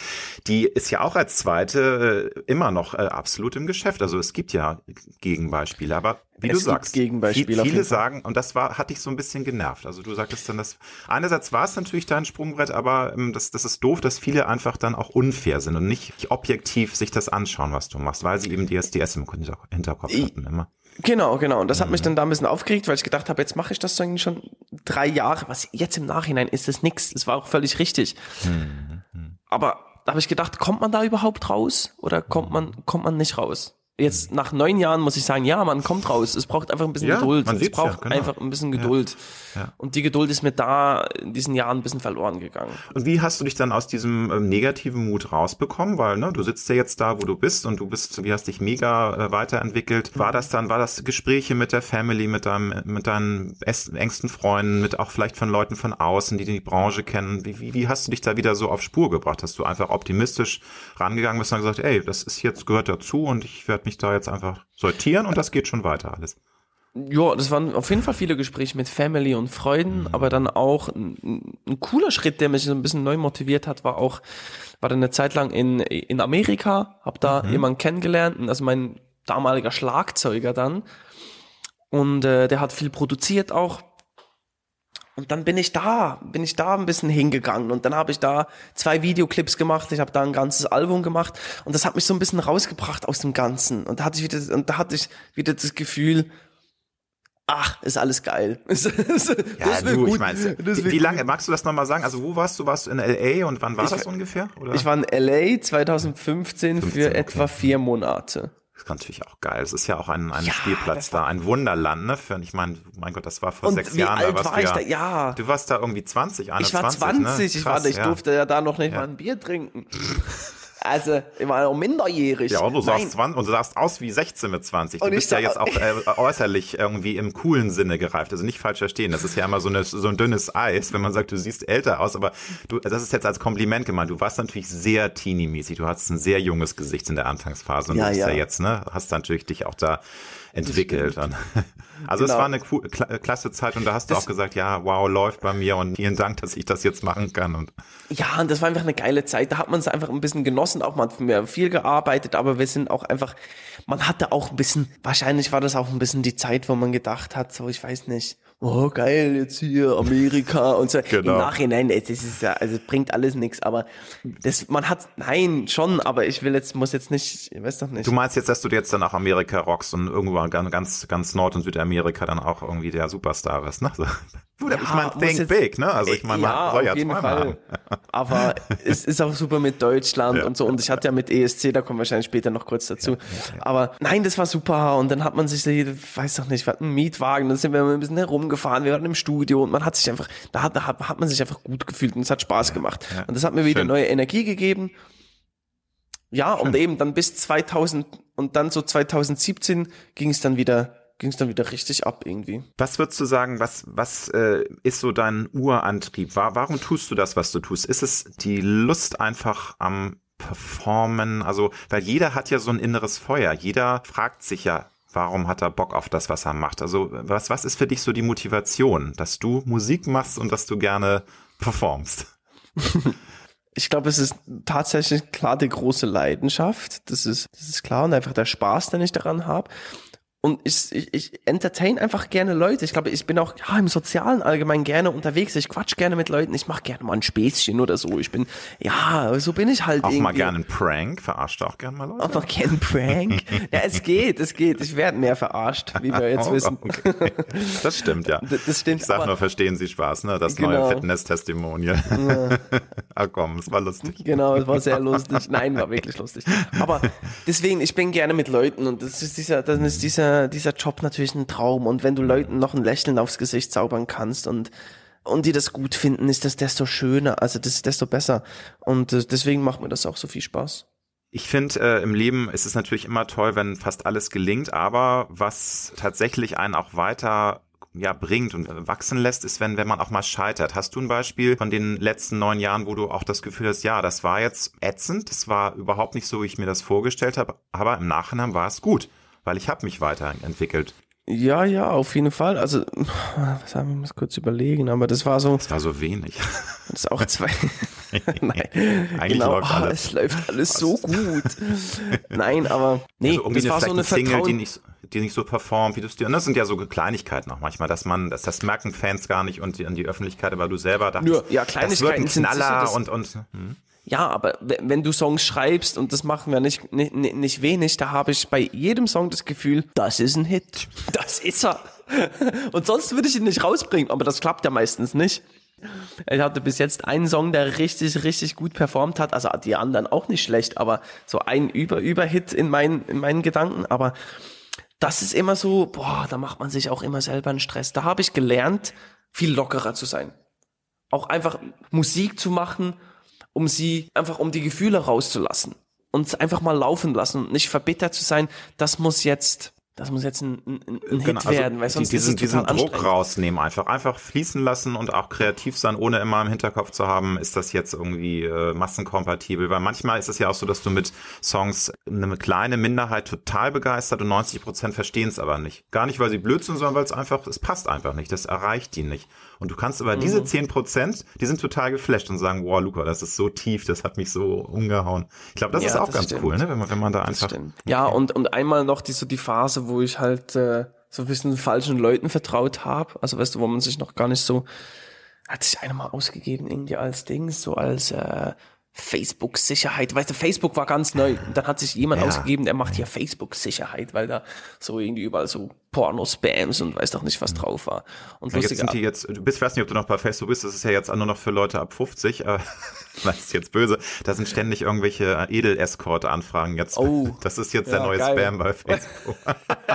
Die ist ja auch als zweite äh, immer noch äh, absolut im Geschäft. Also es gibt ja Gegenbeispiele, aber wie es du sagst, Gegenbeispiele viele sagen, und das war, hat dich so ein bisschen genervt. Also du sagtest dann, dass einerseits war es natürlich dein Sprungbrett, aber ähm, das, das ist doof, dass viele einfach dann auch unfair sind und nicht objektiv sich das anschauen, was du machst, weil sie eben DSDS im Hinterkopf hatten immer. Genau, genau. Und das hat mich mhm. dann da ein bisschen aufgeregt, weil ich gedacht habe, jetzt mache ich das eigentlich schon drei Jahre. Was jetzt im Nachhinein ist das nix. Das war auch völlig richtig. Mhm. Aber da habe ich gedacht, kommt man da überhaupt raus oder kommt man, kommt man nicht raus? Jetzt nach neun Jahren muss ich sagen, ja, man kommt raus. Es braucht einfach ein bisschen Ja, Geduld. Es sieht's ja, braucht genau. einfach ein bisschen Geduld. Ja. Und die Geduld ist mir da in diesen Jahren ein bisschen verloren gegangen. Und wie hast du dich dann aus diesem ähm, negativen Mut rausbekommen? Weil ne, du sitzt ja jetzt da, wo du bist und du bist, wie hast dich mega äh, weiterentwickelt. War das dann, war das Gespräche mit der Family, mit deinem, mit deinen engsten Freunden, mit auch vielleicht von Leuten von außen, die die Branche kennen? Wie, wie, wie hast du dich da wieder so auf Spur gebracht? Hast du einfach optimistisch rangegangen bist und gesagt, ey, das ist jetzt gehört dazu und ich werde mich da jetzt einfach sortieren und das geht schon weiter alles. Ja, das waren auf jeden Fall viele Gespräche mit Family und Freunden, aber dann auch ein, ein cooler Schritt, der mich so ein bisschen neu motiviert hat, war auch, war dann eine Zeit lang in, in Amerika, hab da jemanden kennengelernt, also mein damaliger Schlagzeuger dann. Und äh, der hat viel produziert auch. Und dann bin ich da, bin ich da ein bisschen hingegangen und dann habe ich da zwei Videoclips gemacht, ich habe da ein ganzes Album gemacht und das hat mich so ein bisschen rausgebracht aus dem Ganzen und da hatte ich wieder und da hatte ich wieder das Gefühl, ach, ist alles geil. Das Ja, du, ich gut. meine, Das wie, wie lange, magst du das nochmal sagen? Also wo warst du? Warst du in L.A. und wann war Ich das ungefähr? Oder? Ich war in LA 2015 15, für okay. etwa vier Monate. Das ist natürlich auch geil. Es ist ja auch ein, ein Ja, Spielplatz da, ein Wunderland, ne? Für, ich meine, mein Gott, das war vor Und sechs wie Jahren. alt da warst war du ich ja, da? Ja. Du warst da irgendwie 20, 21, Ich war 20, ne? ich, war, Krass, ich ja. durfte ja da noch nicht Ja. mal ein Bier trinken. Also, ich war noch minderjährig. Ja, und du, Nein. sahst 20, und du sahst aus wie 16 mit 20. Du Und ich bist ja jetzt auch äh, äußerlich irgendwie im coolen Sinne gereift. Also nicht falsch verstehen. Das ist ja immer so, eine, so ein dünnes Eis, wenn man sagt, du siehst älter aus. Aber du, das ist jetzt als Kompliment gemeint. Du warst natürlich sehr teeny-mäßig. Du hattest ein sehr junges Gesicht in der Anfangsphase. Und Ja, du bist ja. ja. jetzt, ne? Hast natürlich dich auch da entwickelt. Und, also es Genau. war eine cool, kla klasse Zeit. Und da hast du Das- auch gesagt, ja, wow, läuft bei mir. Und vielen Dank, dass ich das jetzt machen kann. Und Ja, und das war einfach eine geile Zeit. Da hat man es einfach ein bisschen genossen. Auch man hat mehr viel gearbeitet, aber wir sind auch einfach, man hatte auch ein bisschen, wahrscheinlich war das auch ein bisschen die Zeit, wo man gedacht hat, so, ich weiß nicht, oh geil, jetzt hier Amerika und so. Genau. Im Nachhinein, das ist ja, also bringt alles nichts, aber das, man hat, nein, schon, aber ich will jetzt, muss jetzt nicht, ich weiß doch nicht. Du meinst jetzt, dass du jetzt dann auch Amerika rockst und irgendwo ganz, ganz, ganz Nord- und Südamerika dann auch irgendwie der Superstar bist, ne? So. Gut, ich meine, think jetzt- big, ne? Also ich meine, man ja, ja auf jeden Fall. haben. Aber es ist auch super mit Deutschland Ja. und so. Und ich hatte ja mit ESC, da kommen wir wahrscheinlich später noch kurz dazu. Aber nein, das war super. Und dann hat man sich, weiß doch nicht, wir hatten einen Mietwagen, dann sind wir ein bisschen herumgefahren, wir waren im Studio und man hat sich einfach, da hat, da hat hat man sich einfach gut gefühlt und es hat Spaß gemacht. ja. Und das hat mir wieder Schön. neue Energie gegeben. Ja, und eben dann bis 2000 und dann so 2017 ging es dann wieder, ging es dann wieder richtig ab irgendwie. Was würdest du sagen, was, was äh, ist so dein Urantrieb? Wa- Warum tust du das, was du tust? Ist es die Lust einfach am Performen? Also, weil jeder hat ja so ein inneres Feuer. Jeder fragt sich ja, warum hat er Bock auf das, was er macht? Also, was, was ist für dich so die Motivation, dass du Musik machst und dass du gerne performst? Ich glaube, es ist tatsächlich klar die große Leidenschaft. Das ist, das ist klar und einfach der Spaß, den ich daran habe. Und ich, ich, ich entertain einfach gerne Leute. Ich glaube, ich bin auch ja, im Sozialen allgemein gerne unterwegs. Ich quatsch gerne mit Leuten. Ich mache gerne mal ein Späßchen oder so. Ich bin, ja, so bin ich halt Auch irgendwie. mal gerne einen Prank? Verarscht auch gerne mal Leute? Auch noch kein Prank. ja, es geht, es geht. Ich werde mehr verarscht, wie wir jetzt Oh, wissen. okay. Das stimmt, ja. Das- das stimmt, Ich sag nur, verstehen Sie Spaß, ne? Das Genau. neue Fitness-Testimonial. ah komm, es war lustig. Genau, es war sehr lustig. Nein, war wirklich lustig. Aber deswegen, ich bin gerne mit Leuten und das ist dieser, dann ist dieser, dieser Job natürlich ein Traum. Und wenn du Leuten noch ein Lächeln aufs Gesicht zaubern kannst und und die das gut finden, ist das desto schöner, also das ist desto besser. Und äh, deswegen macht mir das auch so viel Spaß. Ich finde, äh, im Leben ist es natürlich immer toll, wenn fast alles gelingt, aber was tatsächlich einen auch weiter ja, bringt und wachsen lässt, ist, wenn, wenn man auch mal scheitert. Hast du ein Beispiel von den letzten neun Jahren, wo du auch das Gefühl hast, ja, das war jetzt ätzend, das war überhaupt nicht so, wie ich mir das vorgestellt habe, aber im Nachhinein war es gut, weil ich habe mich weiterentwickelt. Ja, ja, auf jeden Fall. Also, was haben wir, muss kurz überlegen, aber das war so, Das war so wenig. das ist auch zwei. Nein, Eigentlich genau, läuft alles. es läuft alles so gut. Nein, aber nee, Also das war so eine Single, die Vertrauen. nicht, die nicht so performt, wie du es dir. Und das sind ja so Kleinigkeiten auch manchmal, dass man, das, das merken Fans gar nicht und die, und die Öffentlichkeit, aber du selber dachtest, Nur, ja, das wird ein Kleinigkeiten sind Knaller das- und, und hm. Ja, aber wenn du Songs schreibst und das machen wir nicht, nicht, nicht wenig, da habe ich bei jedem Song das Gefühl, das ist ein Hit. Das ist er. Und sonst würde ich ihn nicht rausbringen, aber das klappt ja meistens nicht. Ich hatte bis jetzt einen Song, der richtig, richtig gut performt hat. Also die anderen auch nicht schlecht, aber so ein Über Überhit in meinen, in meinen Gedanken. Aber das ist immer so, boah, da macht man sich auch immer selber einen Stress. Da habe ich gelernt, viel lockerer zu sein. Auch einfach Musik zu machen, um sie, einfach um die Gefühle rauszulassen. Und einfach mal laufen lassen und nicht verbittert zu sein, das muss jetzt das muss jetzt ein, ein, ein Hit genau, also werden, weil sonst diesen, ist es diesen Druck rausnehmen, einfach einfach fließen lassen und auch kreativ sein, ohne immer im Hinterkopf zu haben, ist das jetzt irgendwie äh, massenkompatibel, weil manchmal ist es ja auch so, dass du mit Songs eine kleine Minderheit total begeistert und 90 Prozent verstehen es aber nicht. Gar nicht, weil sie blöd sind, sondern weil es einfach, es passt einfach nicht, das erreicht die nicht. Und du kannst aber mhm. diese 10 Prozent, die sind total geflasht und sagen, wow, Luca, das ist so tief, das hat mich so umgehauen. Ich glaube, das ja, ist auch das ganz stimmt. cool, ne? wenn, man, wenn man da einfach. Okay. Ja, und, und einmal noch die, so die Phase, wo ich halt äh, so ein bisschen falschen Leuten vertraut habe. Also weißt du, wo man sich noch gar nicht so, hat sich einer mal ausgegeben, irgendwie als Ding, so als äh, Facebook-Sicherheit. Weißt du, Facebook war ganz neu. Und dann hat sich jemand ja. ausgegeben, der macht hier Facebook-Sicherheit, weil da so irgendwie überall so Porno-Spams und weiß doch nicht, was drauf war. Und ja, jetzt sind die jetzt, du bist, weiß nicht, ob du noch bei Facebook bist, das ist ja jetzt nur noch für Leute ab 50, äh, das ist jetzt böse. Da sind ständig irgendwelche Edel-Escort-Anfragen jetzt. Oh. Das ist jetzt der neue geil. Spam bei Facebook.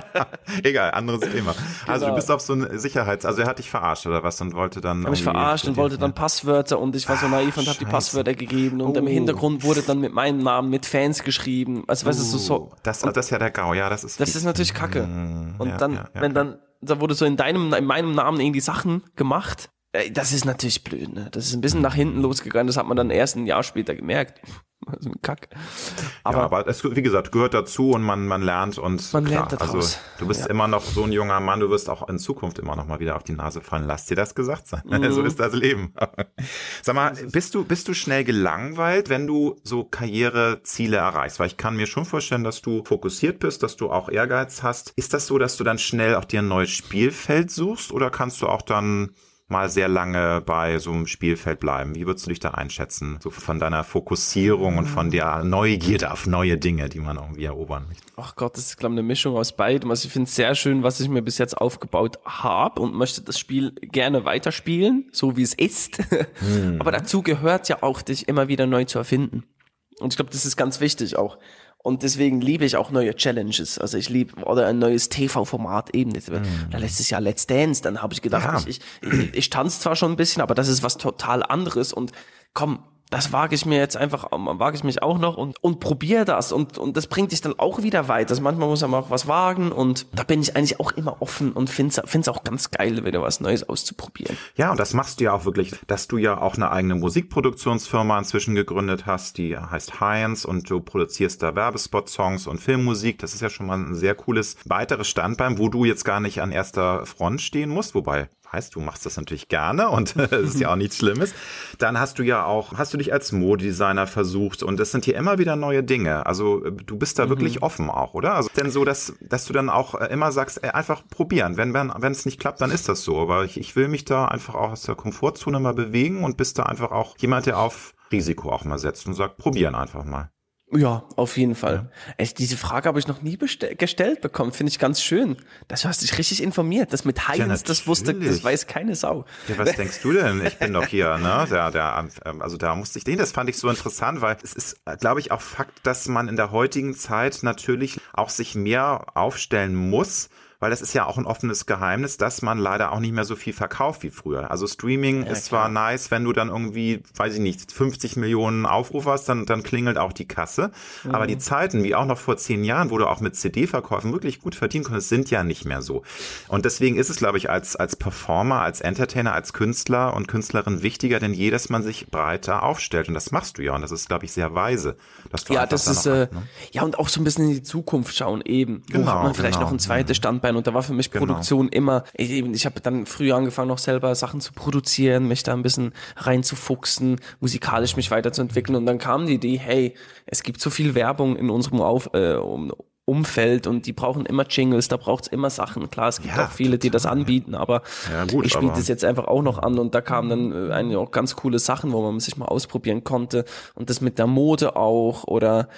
Egal, anderes Thema. Genau. Also du genau. bist auf so ein Sicherheits, also er hat dich verarscht oder was und wollte dann. Hab mich verarscht und wollte dann Passwörter und ich war so naiv und habe die Passwörter gegeben und oh. im Hintergrund wurde dann mit meinem Namen mit Fans geschrieben. Also weißt du, so, so. Oh, das, das ist ja der GAU, ja, das ist. Das ist natürlich Kacke. Mm, und ja, dann, ja, ja, wenn dann, da wurde so in deinem, in meinem Namen irgendwie Sachen gemacht. Äh, das ist natürlich blöd, ne? Das ist ein bisschen nach hinten losgegangen, das hat man dann erst ein Jahr später gemerkt. Also ein Kack. Aber, ja, aber es, wie gesagt, gehört dazu und man, man lernt und man klar, lernt daraus. also du bist ja. immer noch so ein junger Mann, du wirst auch in Zukunft immer noch mal wieder auf die Nase fallen. Lass dir das gesagt sein. Mhm. So ist das Leben. Sag mal, bist du, bist du schnell gelangweilt, wenn du so Karriereziele erreichst? Weil ich kann mir schon vorstellen, dass du fokussiert bist, dass du auch Ehrgeiz hast. Ist das so, dass du dann schnell auch dir ein neues Spielfeld suchst oder kannst du auch dann mal sehr lange bei so einem Spielfeld bleiben? Wie würdest du dich da einschätzen? So von deiner Fokussierung und von der Neugierde auf neue Dinge, die man irgendwie erobern möchte. Ach Gott, das ist, glaube ich, eine Mischung aus beidem. Also ich finde es sehr schön, was ich mir bis jetzt aufgebaut habe und möchte das Spiel gerne weiterspielen, so wie es ist. Hm. Aber dazu gehört ja auch, dich immer wieder neu zu erfinden. Und ich glaube, das ist ganz wichtig auch. Und deswegen liebe ich auch neue Challenges. Also ich liebe, oder ein neues TV-Format eben. Mhm. Letztes Jahr Let's Dance, dann habe ich gedacht, ja. ich, ich, ich tanze zwar schon ein bisschen, aber das ist was total anderes. Und komm, das wage ich mir jetzt einfach, wage ich mich auch noch und, und probiere das und, und das bringt dich dann auch wieder weiter. Also manchmal muss man auch was wagen und da bin ich eigentlich auch immer offen und finde es auch ganz geil, wieder was Neues auszuprobieren. Ja, und das machst du ja auch wirklich, dass du ja auch eine eigene Musikproduktionsfirma inzwischen gegründet hast, die heißt Heinz und du produzierst da Werbespot-Songs und Filmmusik. Das ist ja schon mal ein sehr cooles weiteres Standbein, wo du jetzt gar nicht an erster Front stehen musst, wobei heißt, du machst das natürlich gerne und das ist ja auch nichts Schlimmes. Dann hast du ja auch, hast du dich als Modedesigner versucht und es sind hier immer wieder neue Dinge. Also du bist da mhm. wirklich offen auch, oder? Also denn so, dass, dass du dann auch äh, immer sagst, ey, einfach probieren. Wenn wenn wenn es nicht klappt, dann ist das so. Aber ich, ich will mich da einfach auch aus der Komfortzone mal bewegen und bist da einfach auch jemand, der auf Risiko auch mal setzt und sagt, probieren einfach mal. Ja, auf jeden Fall. Ja. Echt, diese Frage habe ich noch nie gestellt bekommen. Finde ich ganz schön. Das hast dich richtig informiert. Das mit Heinz, ja, das wusste, das weiß keine Sau. Ja, was denkst du denn? Ich bin doch hier, ne? Der, der, ähm, also da musste ich den, das fand ich so interessant, weil es ist, glaube ich, auch Fakt, dass man in der heutigen Zeit natürlich auch sich mehr aufstellen muss, weil das ist ja auch ein offenes Geheimnis, dass man leider auch nicht mehr so viel verkauft wie früher. Also Streaming ja, ist zwar nice, wenn du dann irgendwie, weiß ich nicht, 50 Millionen Aufrufe hast, dann, dann klingelt auch die Kasse. Mhm. Aber die Zeiten, wie auch noch vor zehn Jahren, wo du auch mit CD-Verkäufen wirklich gut verdienen konntest, sind ja nicht mehr so. Und deswegen ist es, glaube ich, als, als Performer, als Entertainer, als Künstler und Künstlerin wichtiger denn je, dass man sich breiter aufstellt. Und das machst du ja. Und das ist, glaube ich, sehr weise. Dass du ja, das ist, äh, ne? ja, und auch so ein bisschen in die Zukunft schauen eben. Genau, wo hat man vielleicht genau. noch ein zweites Standbein Standbein und da war für mich genau. Produktion immer, ich, ich habe dann früher angefangen noch selber Sachen zu produzieren, mich da ein bisschen reinzufuchsen, musikalisch mich weiterzuentwickeln. Und dann kam die Idee, hey, es gibt so viel Werbung in unserem Auf, äh, um, Umfeld und die brauchen immer Jingles, da braucht's immer Sachen. Klar, es gibt ja, auch viele, die das anbieten, aber ja, gut, ich biete es jetzt einfach auch noch an. Und da kamen dann äh, eigentlich auch ganz coole Sachen, wo man sich mal ausprobieren konnte. Und das mit der Mode auch oder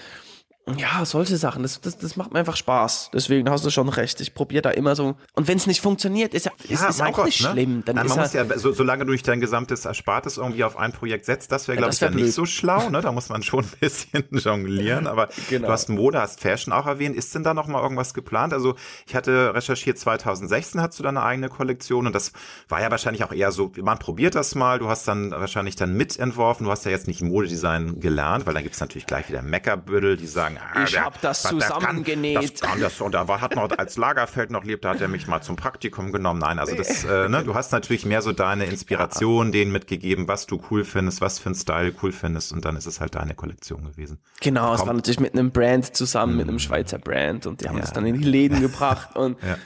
Ja, solche Sachen, das, das, das macht mir einfach Spaß. Deswegen hast du schon recht. Ich probiere da immer so. Und wenn es nicht funktioniert, ist ja, ist, Ja, ist mein auch Gott, nicht ne? schlimm. Dann Nein, ist man muss ja, so, solange du nicht dein gesamtes Erspartes irgendwie auf ein Projekt setzt, das wäre, Ja, glaube ich, ja nicht so schlau, ne? Da muss man schon ein bisschen jonglieren. Aber Genau. du hast Mode, hast Fashion auch erwähnt. Ist denn da noch mal irgendwas geplant? Also ich hatte recherchiert, 2016 hast du deine eigene Kollektion und das war ja wahrscheinlich auch eher so, man probiert das mal, du hast dann wahrscheinlich dann mitentworfen, du hast ja jetzt nicht Modedesign gelernt, weil dann gibt's natürlich gleich wieder Meckerbüttel, die sagen, ah, Ich der- hab das zusammengenäht. Das kann das, und da war, hat noch, als Lagerfeld noch lebt, da hat er mich mal zum Praktikum genommen. Nein, also das, äh, ne, du hast natürlich mehr so deine Inspiration denen mitgegeben, was du cool findest, was für ein Style cool findest und dann ist es halt deine Kollektion gewesen. genau, es Komm. war natürlich mit einem Brand zusammen, mit einem Schweizer Brand und die haben Ja. das dann in die Läden gebracht und Ja.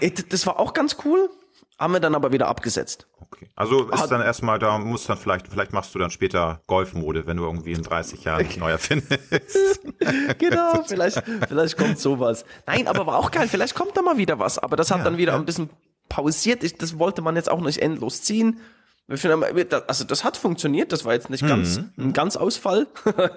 Äh, das war auch ganz cool, haben wir dann aber wieder abgesetzt. Okay. Also ist Hat- dann erstmal, da muss dann vielleicht, vielleicht machst du dann später Golfmode, wenn du irgendwie in 30 Jahren dich neu erfindest. Genau, vielleicht, vielleicht kommt sowas. Nein, aber war auch geil, vielleicht kommt da mal wieder was. Aber das hat Ja, dann wieder ja. ein bisschen pausiert. Ich, das wollte man jetzt auch nicht endlos ziehen. Also das hat funktioniert, das war jetzt nicht ganz ein ganz Ausfall.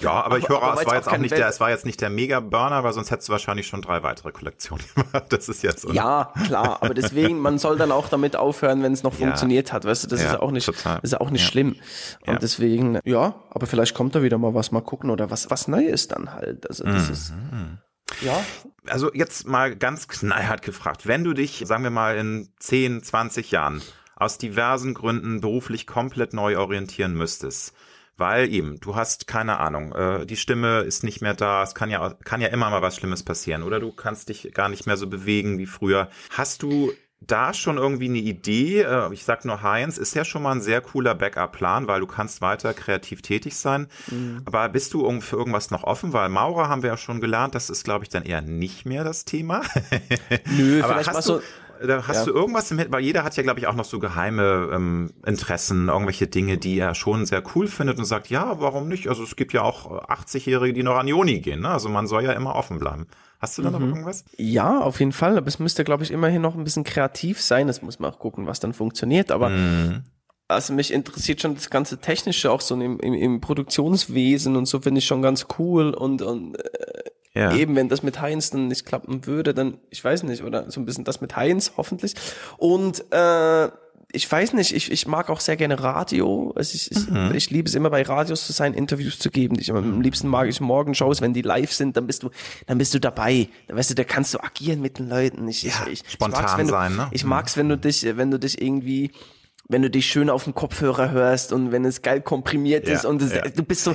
Ja, aber ich Aber- höre, aber es war jetzt auch nicht Welt- der, es war jetzt nicht der Mega-Burner, weil sonst hättest du wahrscheinlich schon drei weitere Kollektionen gemacht. Das ist jetzt so. ja, klar, aber deswegen, man soll dann auch damit aufhören, wenn es noch Ja. funktioniert hat. Weißt du, das Ja, ist auch nicht, total. ist auch nicht Ja. schlimm. Und Ja. deswegen, ja, aber vielleicht kommt da wieder mal was, mal gucken oder was, was Neues dann halt. Also das Mhm. ist, ja. Also jetzt mal ganz knallhart gefragt, wenn du dich, sagen wir mal, in 10, 20 Jahren aus diversen Gründen beruflich komplett neu orientieren müsstest, weil eben, du hast keine Ahnung, äh, die Stimme ist nicht mehr da, es kann ja, kann ja immer mal was Schlimmes passieren oder du kannst dich gar nicht mehr so bewegen wie früher. Hast du da schon irgendwie eine Idee? Äh, Ich sag nur Heinz, ist ja schon mal ein sehr cooler Backup-Plan, weil du kannst weiter kreativ tätig sein. Aber bist du für irgendwas noch offen? Weil Maurer haben wir ja schon gelernt, das ist, glaube ich, dann eher nicht mehr das Thema. Nö, Aber vielleicht mal hast so. Da hast Ja. du irgendwas im weil jeder hat ja, glaube ich, auch noch so geheime ähm, Interessen, irgendwelche Dinge, die er schon sehr cool findet und sagt, ja, warum nicht? Also es gibt ja auch äh, 80-Jährige, die noch an Uni gehen. Ne? Also man soll ja immer offen bleiben. Hast du da noch Mhm. irgendwas? Ja, auf jeden Fall. Aber es müsste, glaube ich, immerhin noch ein bisschen kreativ sein. Das muss man auch gucken, was dann funktioniert. Aber Mhm. also mich interessiert schon das ganze Technische, auch so im, im, im Produktionswesen und so finde ich schon ganz cool. Und, und äh, Ja. eben, wenn das mit Heinz dann nicht klappen würde, dann, ich weiß nicht, oder so ein bisschen das mit Heinz, hoffentlich. Und äh, ich weiß nicht, ich, ich mag auch sehr gerne Radio. Also ich, ich, Mhm. ich liebe es immer bei Radios zu sein, Interviews zu geben. Ich, am liebsten mag ich Morgenshows, wenn die live sind, dann bist du, dann bist du dabei. Dann weißt du, da kannst du agieren mit den Leuten. Ich, Ja, ich, ich, spontan ich mag's, wenn du, sein, ne? Ich mag's, wenn du dich, wenn du dich irgendwie wenn du dich schön auf dem Kopfhörer hörst und wenn es geil komprimiert Ja, ist und es, ja. du bist so,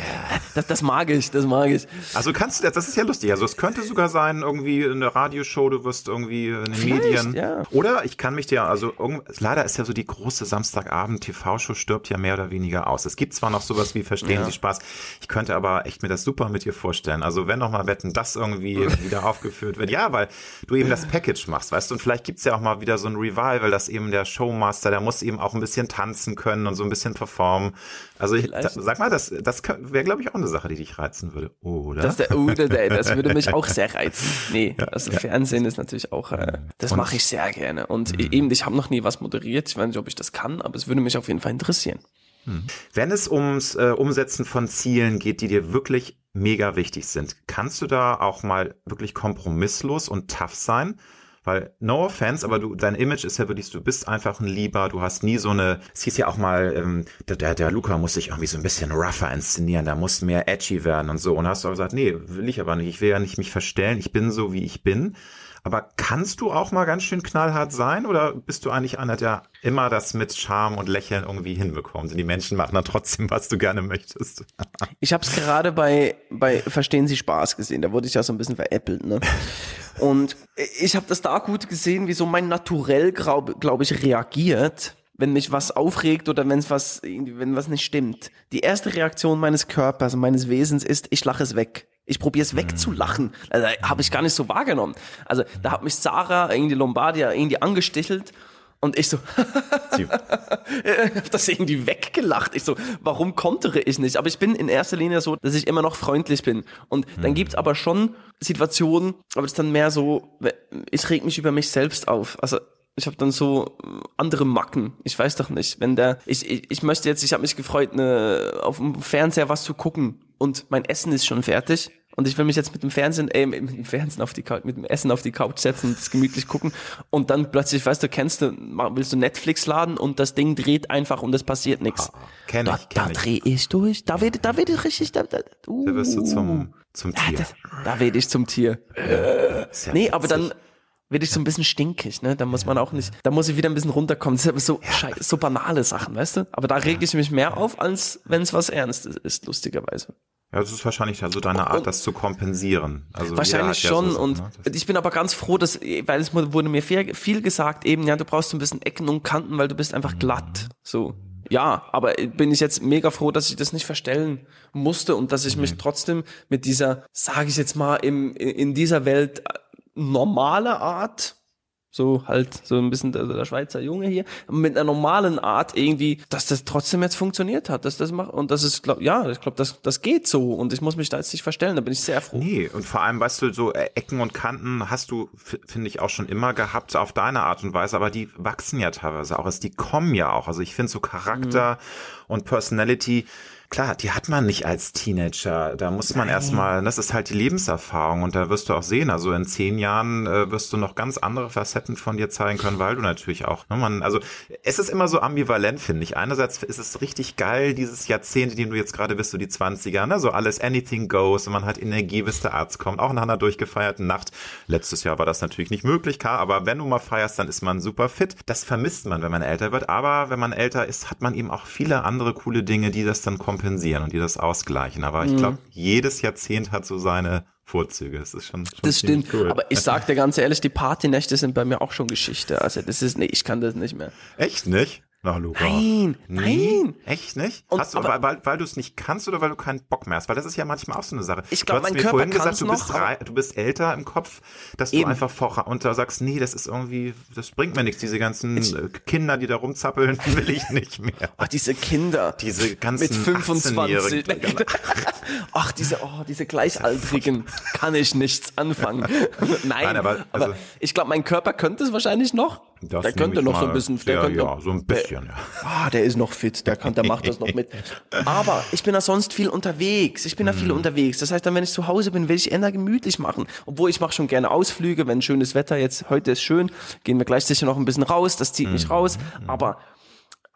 das, das mag ich, das mag ich. Also kannst du, das ist ja lustig. Also es könnte sogar sein, irgendwie eine Radioshow, du wirst irgendwie in den Vielleicht, Medien. ja. Oder ich kann mich dir, also leider ist ja so die große Samstagabend-TV-Show stirbt ja mehr oder weniger aus. Es gibt zwar noch sowas wie Verstehen Sie Spaß, ich könnte aber echt mir das super mit dir vorstellen. Also wenn noch mal wetten, das irgendwie wieder aufgeführt wird. Ja, weil du eben das Package machst, weißt du, und vielleicht gibt's ja auch mal wieder so ein Revival, dass eben der Showmaster, der muss eben auch ein bisschen tanzen können und so ein bisschen performen. Also ich, da, sag mal, das, das wäre, glaube ich, auch eine Sache, die dich reizen würde. Oder? Das, der, uh, der, der, das würde mich auch sehr reizen. Nee, also Fernsehen ist natürlich auch, äh, das Und- mache ich sehr gerne. Und Mhm. eben, ich habe noch nie was moderiert. Ich weiß nicht, ob ich das kann, aber es würde mich auf jeden Fall interessieren. Wenn es ums äh, Umsetzen von Zielen geht, die dir wirklich mega wichtig sind, kannst du da auch mal wirklich kompromisslos und tough sein? Weil, no offense, aber du, dein Image ist ja wirklich, du bist einfach ein Lieber, du hast nie so eine, es hieß ja auch mal, ähm, der, der, Luca muss sich irgendwie so ein bisschen rougher inszenieren, der muss mehr edgy werden und so. Und hast du auch gesagt, nee, will ich aber nicht, ich will ja nicht mich verstellen, ich bin so, wie ich bin. Aber kannst du auch mal ganz schön knallhart sein oder bist du eigentlich einer, der immer das mit Charme und Lächeln irgendwie hinbekommt und die Menschen machen dann trotzdem, was du gerne möchtest? Ich habe es gerade bei, bei Verstehen Sie Spaß gesehen, da wurde ich ja so ein bisschen veräppelt. Ne? Und ich habe das da gut gesehen, wie so mein Naturell, glaube glaub ich, reagiert, wenn mich was aufregt oder wenn's was, wenn was nicht stimmt. Die erste Reaktion meines Körpers und meines Wesens ist, ich lache es weg. Ich probiere es wegzulachen. Also, habe ich gar nicht so wahrgenommen. Also da hat mich Sarah, irgendwie Lombardia, irgendwie angestichelt und ich so, ich hab das irgendwie weggelacht. Ich so, warum kontere ich nicht? Aber ich bin in erster Linie so, dass ich immer noch freundlich bin. Und dann gibt's aber schon Situationen, aber das ist dann mehr so, ich reg mich über mich selbst auf. Also ich habe dann so äh, andere Macken. Ich weiß doch nicht, wenn der, ich, ich, ich möchte jetzt, ich habe mich gefreut, ne, auf dem Fernseher was zu gucken. und mein Essen ist schon fertig und ich will mich jetzt mit dem Fernsehen, äh, mit dem Fernsehen auf die Couch, mit dem Essen auf die Couch setzen und das gemütlich gucken und dann plötzlich, weißt du, kennst du, willst du Netflix laden und das Ding dreht einfach und es passiert nichts. Ah, kenn da, ich, kenn da ich. drehe ich durch, da werde da werd ich richtig, da, da, uh, Da wirst du zum, zum ja, Tier. das, da werde ich zum Tier. Ja Nee, aber dann werde ich so ein bisschen stinkig, ne? Da muss man auch nicht, da muss ich wieder ein bisschen runterkommen. Das sind aber so, schei- so banale Sachen, weißt du? Aber da reg ich mich mehr auf, als wenn es was Ernstes ist, lustigerweise. Ja, das ist wahrscheinlich also deine Art, das zu kompensieren. Also Wahrscheinlich hat ja schon so, und ne? Das- ich bin aber ganz froh, dass, weil es wurde mir viel, gesagt, eben, ja, du brauchst so ein bisschen Ecken und Kanten, weil du bist einfach glatt, so. Ja, aber bin ich jetzt mega froh, dass ich das nicht verstellen musste und dass ich mich trotzdem mit dieser, sage ich jetzt mal, im, in dieser Welt äh, normale Art, so halt so ein bisschen der, der Schweizer Junge hier, mit einer normalen Art irgendwie, dass das trotzdem jetzt funktioniert hat, dass das macht und das ist, glaub, ja, ich glaube, das, das geht so und ich muss mich da jetzt nicht verstellen, da bin ich sehr froh. Nee, und vor allem, weißt du, so äh, Ecken und Kanten hast du, finde ich, auch schon immer gehabt, auf deine Art und Weise, aber die wachsen ja teilweise auch, also die kommen ja auch. Also ich finde so Charakter und Personality, klar, die hat man nicht als Teenager. Da muss man erstmal, das ist halt die Lebenserfahrung und da wirst du auch sehen, also in zehn Jahren äh, wirst du noch ganz andere Facetten von dir zeigen können, weil du natürlich auch, ne, man, also es ist immer so ambivalent, finde ich. Einerseits ist es richtig geil, dieses Jahrzehnt, in dem du jetzt gerade bist, so die 20er, ne, so alles anything goes und man hat Energie, bis der Arzt kommt, auch nach einer durchgefeierten Nacht. Letztes Jahr war das natürlich nicht möglich, klar, aber wenn du mal feierst, dann ist man super fit. Das vermisst man, wenn man älter wird, aber wenn man älter ist, hat man eben auch viele andere coole Dinge, die das dann kompensieren und die das ausgleichen. Aber Mhm. ich glaube, jedes Jahrzehnt hat so seine Vorzüge. Das ist schon, schon Das stimmt. cool. Aber ich sag dir ganz ehrlich, die Partynächte sind bei mir auch schon Geschichte. Also das ist, nee, ich kann das nicht mehr. Echt nicht? Na, Luca. Nein, nein. Echt nicht? Und- hast du, aber- weil, weil, du es nicht kannst oder weil du keinen Bock mehr hast? Weil das ist ja manchmal auch so eine Sache. Ich glaub, du hast mein mir Körper vorhin gesagt, du bist, noch, aber- rei- du bist älter im Kopf, dass du Eben. einfach vor und da sagst, nee, das ist irgendwie, das bringt mir nichts. Diese ganzen äh, Kinder, die da rumzappeln, will ich nicht mehr. Ach, diese Kinder. Diese ganzen mit 25. 18-Jährigen. Ach, diese, oh, diese Gleichaltrigen kann ich nichts anfangen. Nein, Nein, aber, aber, also- ich glaube, mein Körper könnte es wahrscheinlich noch. Das der könnte noch so ein bisschen. Der sehr, könnte, ja, so ein bisschen, ja. Ah, der ist noch fit, der kann, der macht das noch mit. Aber ich bin ja sonst viel unterwegs. Ich bin ja Mhm. viel unterwegs. Das heißt, dann, wenn ich zu Hause bin, will ich eher gemütlich machen. Obwohl ich mache schon gerne Ausflüge, wenn schönes Wetter jetzt, heute ist schön, gehen wir gleich sicher noch ein bisschen raus, das zieht Mhm. mich raus. Aber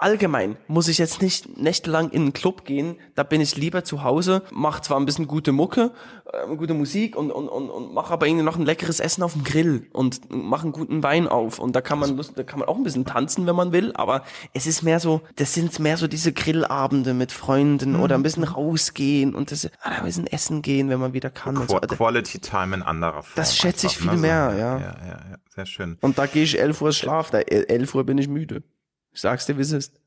allgemein muss ich jetzt nicht nächtelang in einen Club gehen, da bin ich lieber zu Hause, mache zwar ein bisschen gute Mucke, äh, gute Musik und, und, und, und mache aber irgendwie noch ein leckeres Essen auf dem Grill und mache einen guten Wein auf und da kann man da kann man auch ein bisschen tanzen, wenn man will, aber es ist mehr so, das sind mehr so diese Grillabende mit Freunden oder ein bisschen rausgehen und das, ah, ein bisschen essen gehen, wenn man wieder kann. und so. Qua- Quality Time in anderer Form. Das schätze ich viel ne? mehr, ja. Ja, ja, ja, sehr schön. Und da gehe ich 11 Uhr Schlaf, da 11 Uhr bin ich müde. Ich sag's dir, wie es ist.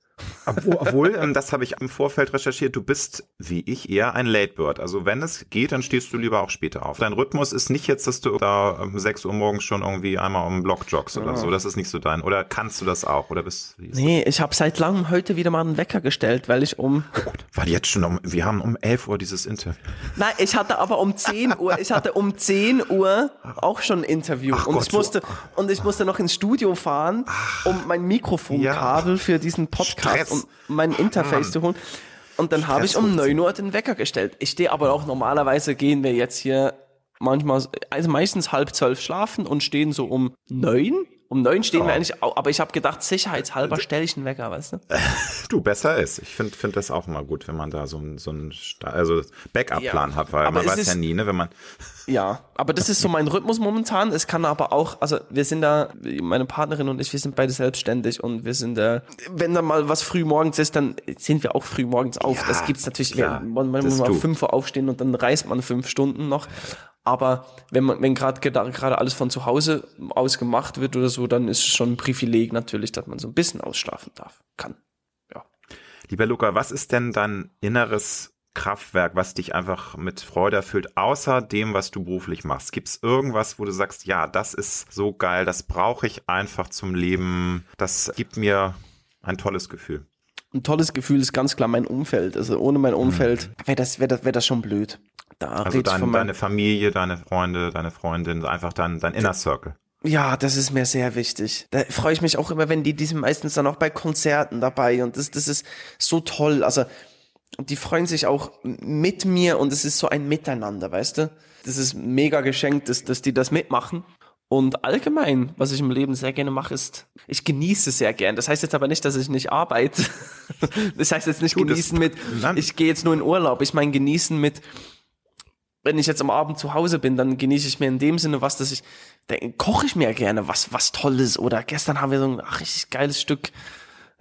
Obwohl, ähm, das habe ich im Vorfeld recherchiert, du bist, wie ich, eher ein Late Bird. Also wenn es geht, dann stehst du lieber auch später auf. Dein Rhythmus ist nicht jetzt, dass du da um 6 Uhr morgens schon irgendwie einmal um Block joggst oder so. Das ist nicht so dein. Oder kannst du das auch? Oder bist Nee, ich habe seit langem heute wieder mal einen Wecker gestellt, weil ich um das? War jetzt schon um, wir haben um 11 Uhr dieses Interview. Nein, ich hatte aber um 10 Uhr, ich hatte um 10 Uhr auch schon ein Interview Ach und Gott, ich musste und ich musste noch ins Studio fahren, um mein Mikrofonkabel für diesen Podcast Stress. und mein Interface zu holen. Und dann habe ich um Stress 9 Uhr den Wecker gestellt. Ich stehe aber auch normalerweise gehen wir jetzt hier manchmal, also meistens halb zwölf schlafen und stehen so um neun. Um neun stehen wir eigentlich, aber ich habe gedacht, sicherheitshalber stelle ich einen Wecker, weißt du? Du, besser ist. Ich finde find das auch immer gut, wenn man da so einen so einen also Backup-Plan Ja, hat, weil aber man weiß ja nie, ne, wenn man Ja, aber das ist so mein Rhythmus momentan. Es kann aber auch, also wir sind da, meine Partnerin und ich, wir sind beide selbstständig und wir sind da, wenn da mal was früh morgens ist, dann sind wir auch früh morgens auf. Ja, das gibt's natürlich, klar, man, man muss mal fünf Uhr aufstehen und dann reist man fünf Stunden noch. Aber wenn man, wenn gerade gerade alles von zu Hause aus gemacht wird oder so, dann ist es schon ein Privileg natürlich, dass man so ein bisschen ausschlafen darf, kann. Ja. Lieber Luca, was ist denn dein inneres Kraftwerk, was dich einfach mit Freude erfüllt, außer dem, was du beruflich machst? Gibt es irgendwas, wo du sagst, ja, das ist so geil, das brauche ich einfach zum Leben, das gibt mir ein tolles Gefühl? ein tolles Gefühl ist ganz klar mein Umfeld. Also ohne mein Umfeld wäre das, wäre das, wäre das schon blöd. Da Mhm. Also dein, deine Familie, deine Freunde, deine Freundin, einfach dein, dein Inner Circle. Ja, das ist mir sehr wichtig. Da freue ich mich auch immer, wenn die, die sind meistens dann auch bei Konzerten dabei und das, das ist so toll. Also die freuen sich auch mit mir und es ist so ein Miteinander, weißt du? Das ist mega geschenkt, dass, dass die das mitmachen. Und allgemein, was ich im Leben sehr gerne mache, ist, ich genieße sehr gern. Das heißt jetzt aber nicht, dass ich nicht arbeite. Das heißt jetzt nicht Du, genießen mit, Nein. ich gehe jetzt nur in Urlaub. Ich meine genießen mit, wenn ich jetzt am Abend zu Hause bin, dann genieße ich mir in dem Sinne was, dass ich, dann koche ich mir gerne was, was Tolles. Oder gestern haben wir so ein ach, richtig geiles Stück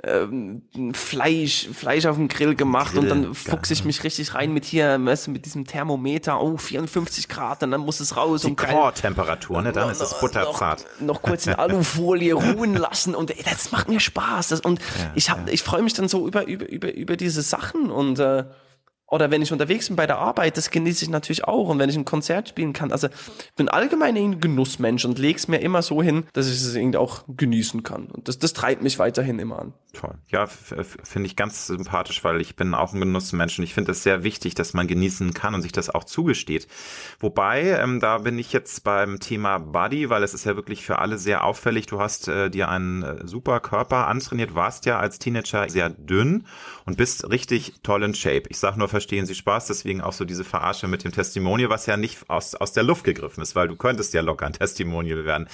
ähm, Fleisch, Fleisch auf dem Grill gemacht und Grill, dann fuchse ich mich richtig rein mit hier, weißt du, mit diesem Thermometer, oh, 54 Grad, und dann muss es raus Die und Core-Temperatur, ne? Dann ist es butterzart. noch, noch kurz in Alufolie ruhen lassen und ey, das macht mir Spaß. Das, und ich hab, ich freue mich dann so über, über, über, über diese Sachen und äh, oder wenn ich unterwegs bin bei der Arbeit, das genieße ich natürlich auch. Und wenn ich ein Konzert spielen kann, also ich bin allgemein ein Genussmensch und leg's mir immer so hin, dass ich es irgendwie auch genießen kann. Und das, das treibt mich weiterhin immer an. Toll. Ja, finde ich ganz sympathisch, weil ich bin auch ein Genussmensch und ich finde es sehr wichtig, dass man genießen kann und sich das auch zugesteht. Wobei, ähm, da bin ich jetzt beim Thema Body, weil es ist ja wirklich für alle sehr auffällig. Du hast äh, dir einen äh, super Körper antrainiert, warst ja als Teenager sehr dünn und bist richtig toll in Shape. Ich sag nur, verstehen Sie Spaß, deswegen auch so diese Verarsche mit dem Testimonial, was ja nicht aus, aus der Luft gegriffen ist, weil du könntest ja locker ein Testimonial werden.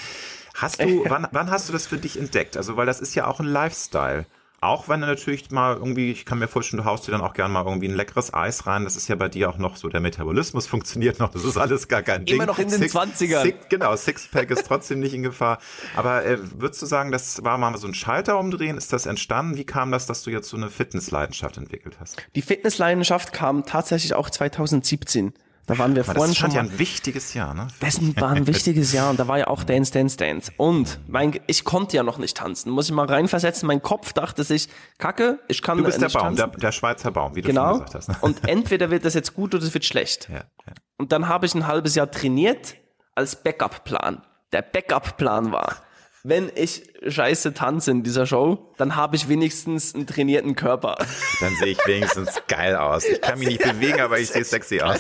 Hast du, wann, wann hast du das für dich entdeckt? Also, weil das ist ja auch ein Lifestyle. Auch wenn du natürlich mal irgendwie, ich kann mir vorstellen, du haust dir dann auch gerne mal irgendwie ein leckeres Eis rein. Das ist ja bei dir auch noch so, der Metabolismus funktioniert noch. Das ist alles gar kein Ding. Immer noch in den 20ern. Six, genau, Sixpack ist trotzdem nicht in Gefahr. Aber äh, würdest du sagen, das war mal so ein Schalter umdrehen? Ist das entstanden? Wie kam das, dass du jetzt so eine Fitnessleidenschaft entwickelt hast? Die Fitnessleidenschaft kam tatsächlich auch 2017. Da waren wir Aber vorhin das schon scheint ja mal. ein wichtiges Jahr, ne? Das war ein wichtiges Jahr und da war ja auch Dance, Dance, Dance. Und mein, ich konnte ja noch nicht tanzen. Muss ich mal reinversetzen. Mein Kopf dachte sich, Kacke, ich kann Du bist der nicht Baum, der, tanzen. der Schweizer Baum, wie du genau. schon gesagt hast. Ne? Und entweder wird das jetzt gut oder es wird schlecht. Ja, ja. Und dann habe ich ein halbes Jahr trainiert als Backup-Plan. Der Backup-Plan war, wenn ich scheiße tanze in dieser Show, dann habe ich wenigstens einen trainierten Körper. Dann sehe ich wenigstens geil aus. Ich kann mich nicht bewegen, aber ich sehe sexy aus.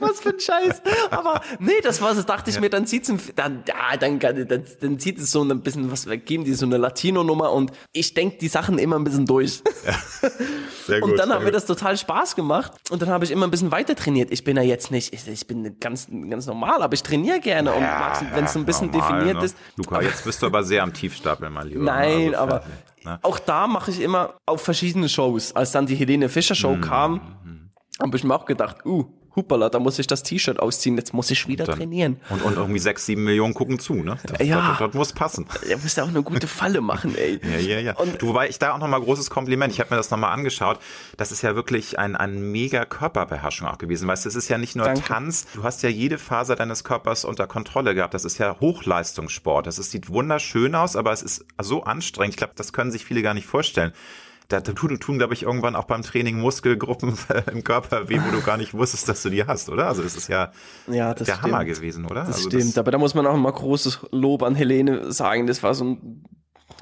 Was für ein Scheiß. Aber nee, das war, das dachte ich mir, dann zieht's dann, ja, dann, dann, dann zieht es so ein bisschen was, geben die so eine Latino-Nummer und ich denk die Sachen immer ein bisschen durch. Sehr gut. Und dann hat mir das total Spaß gemacht und dann habe ich immer ein bisschen weiter trainiert. Ich bin ja jetzt nicht, ich, ich bin ganz, ganz normal, aber ich trainiere gerne und wenn es so ein bisschen normal, definiert ne? ist. Luca, jetzt bist du aber sehr am Tiefstapel, mein Lieber. Nein, Also, aber ne? auch da mache ich immer auf verschiedene Shows. Als dann die Helene Fischer Mhm, Show kam, habe ich mir auch gedacht, uh, hupala, da muss ich das T-Shirt ausziehen, jetzt muss ich wieder Dann- trainieren. Und, und irgendwie sechs, sieben Millionen gucken zu, ne? Das, Ja. das, das muss passen. Da musst du auch eine gute Falle machen, ey. Ja, ja, ja. Und du, wobei ich da auch nochmal großes Kompliment. Ich habe mir das nochmal angeschaut. Das ist ja wirklich ein, ein mega Körperbeherrschung auch gewesen. Weißt du, es ist ja nicht nur Danke. Tanz. Du hast ja jede Faser deines Körpers unter Kontrolle gehabt. Das ist ja Hochleistungssport. Das ist, sieht wunderschön aus, aber es ist so anstrengend. Ich glaube, das können sich viele gar nicht vorstellen. Da tun, glaube ich, irgendwann auch beim Training Muskelgruppen im Körper weh, wo du gar nicht wusstest, dass du die hast, oder? Also das ist ja, Ja, das der stimmt. Hammer gewesen, oder? Das also stimmt, aber da muss man auch mal großes Lob an Helene sagen. Das war so ein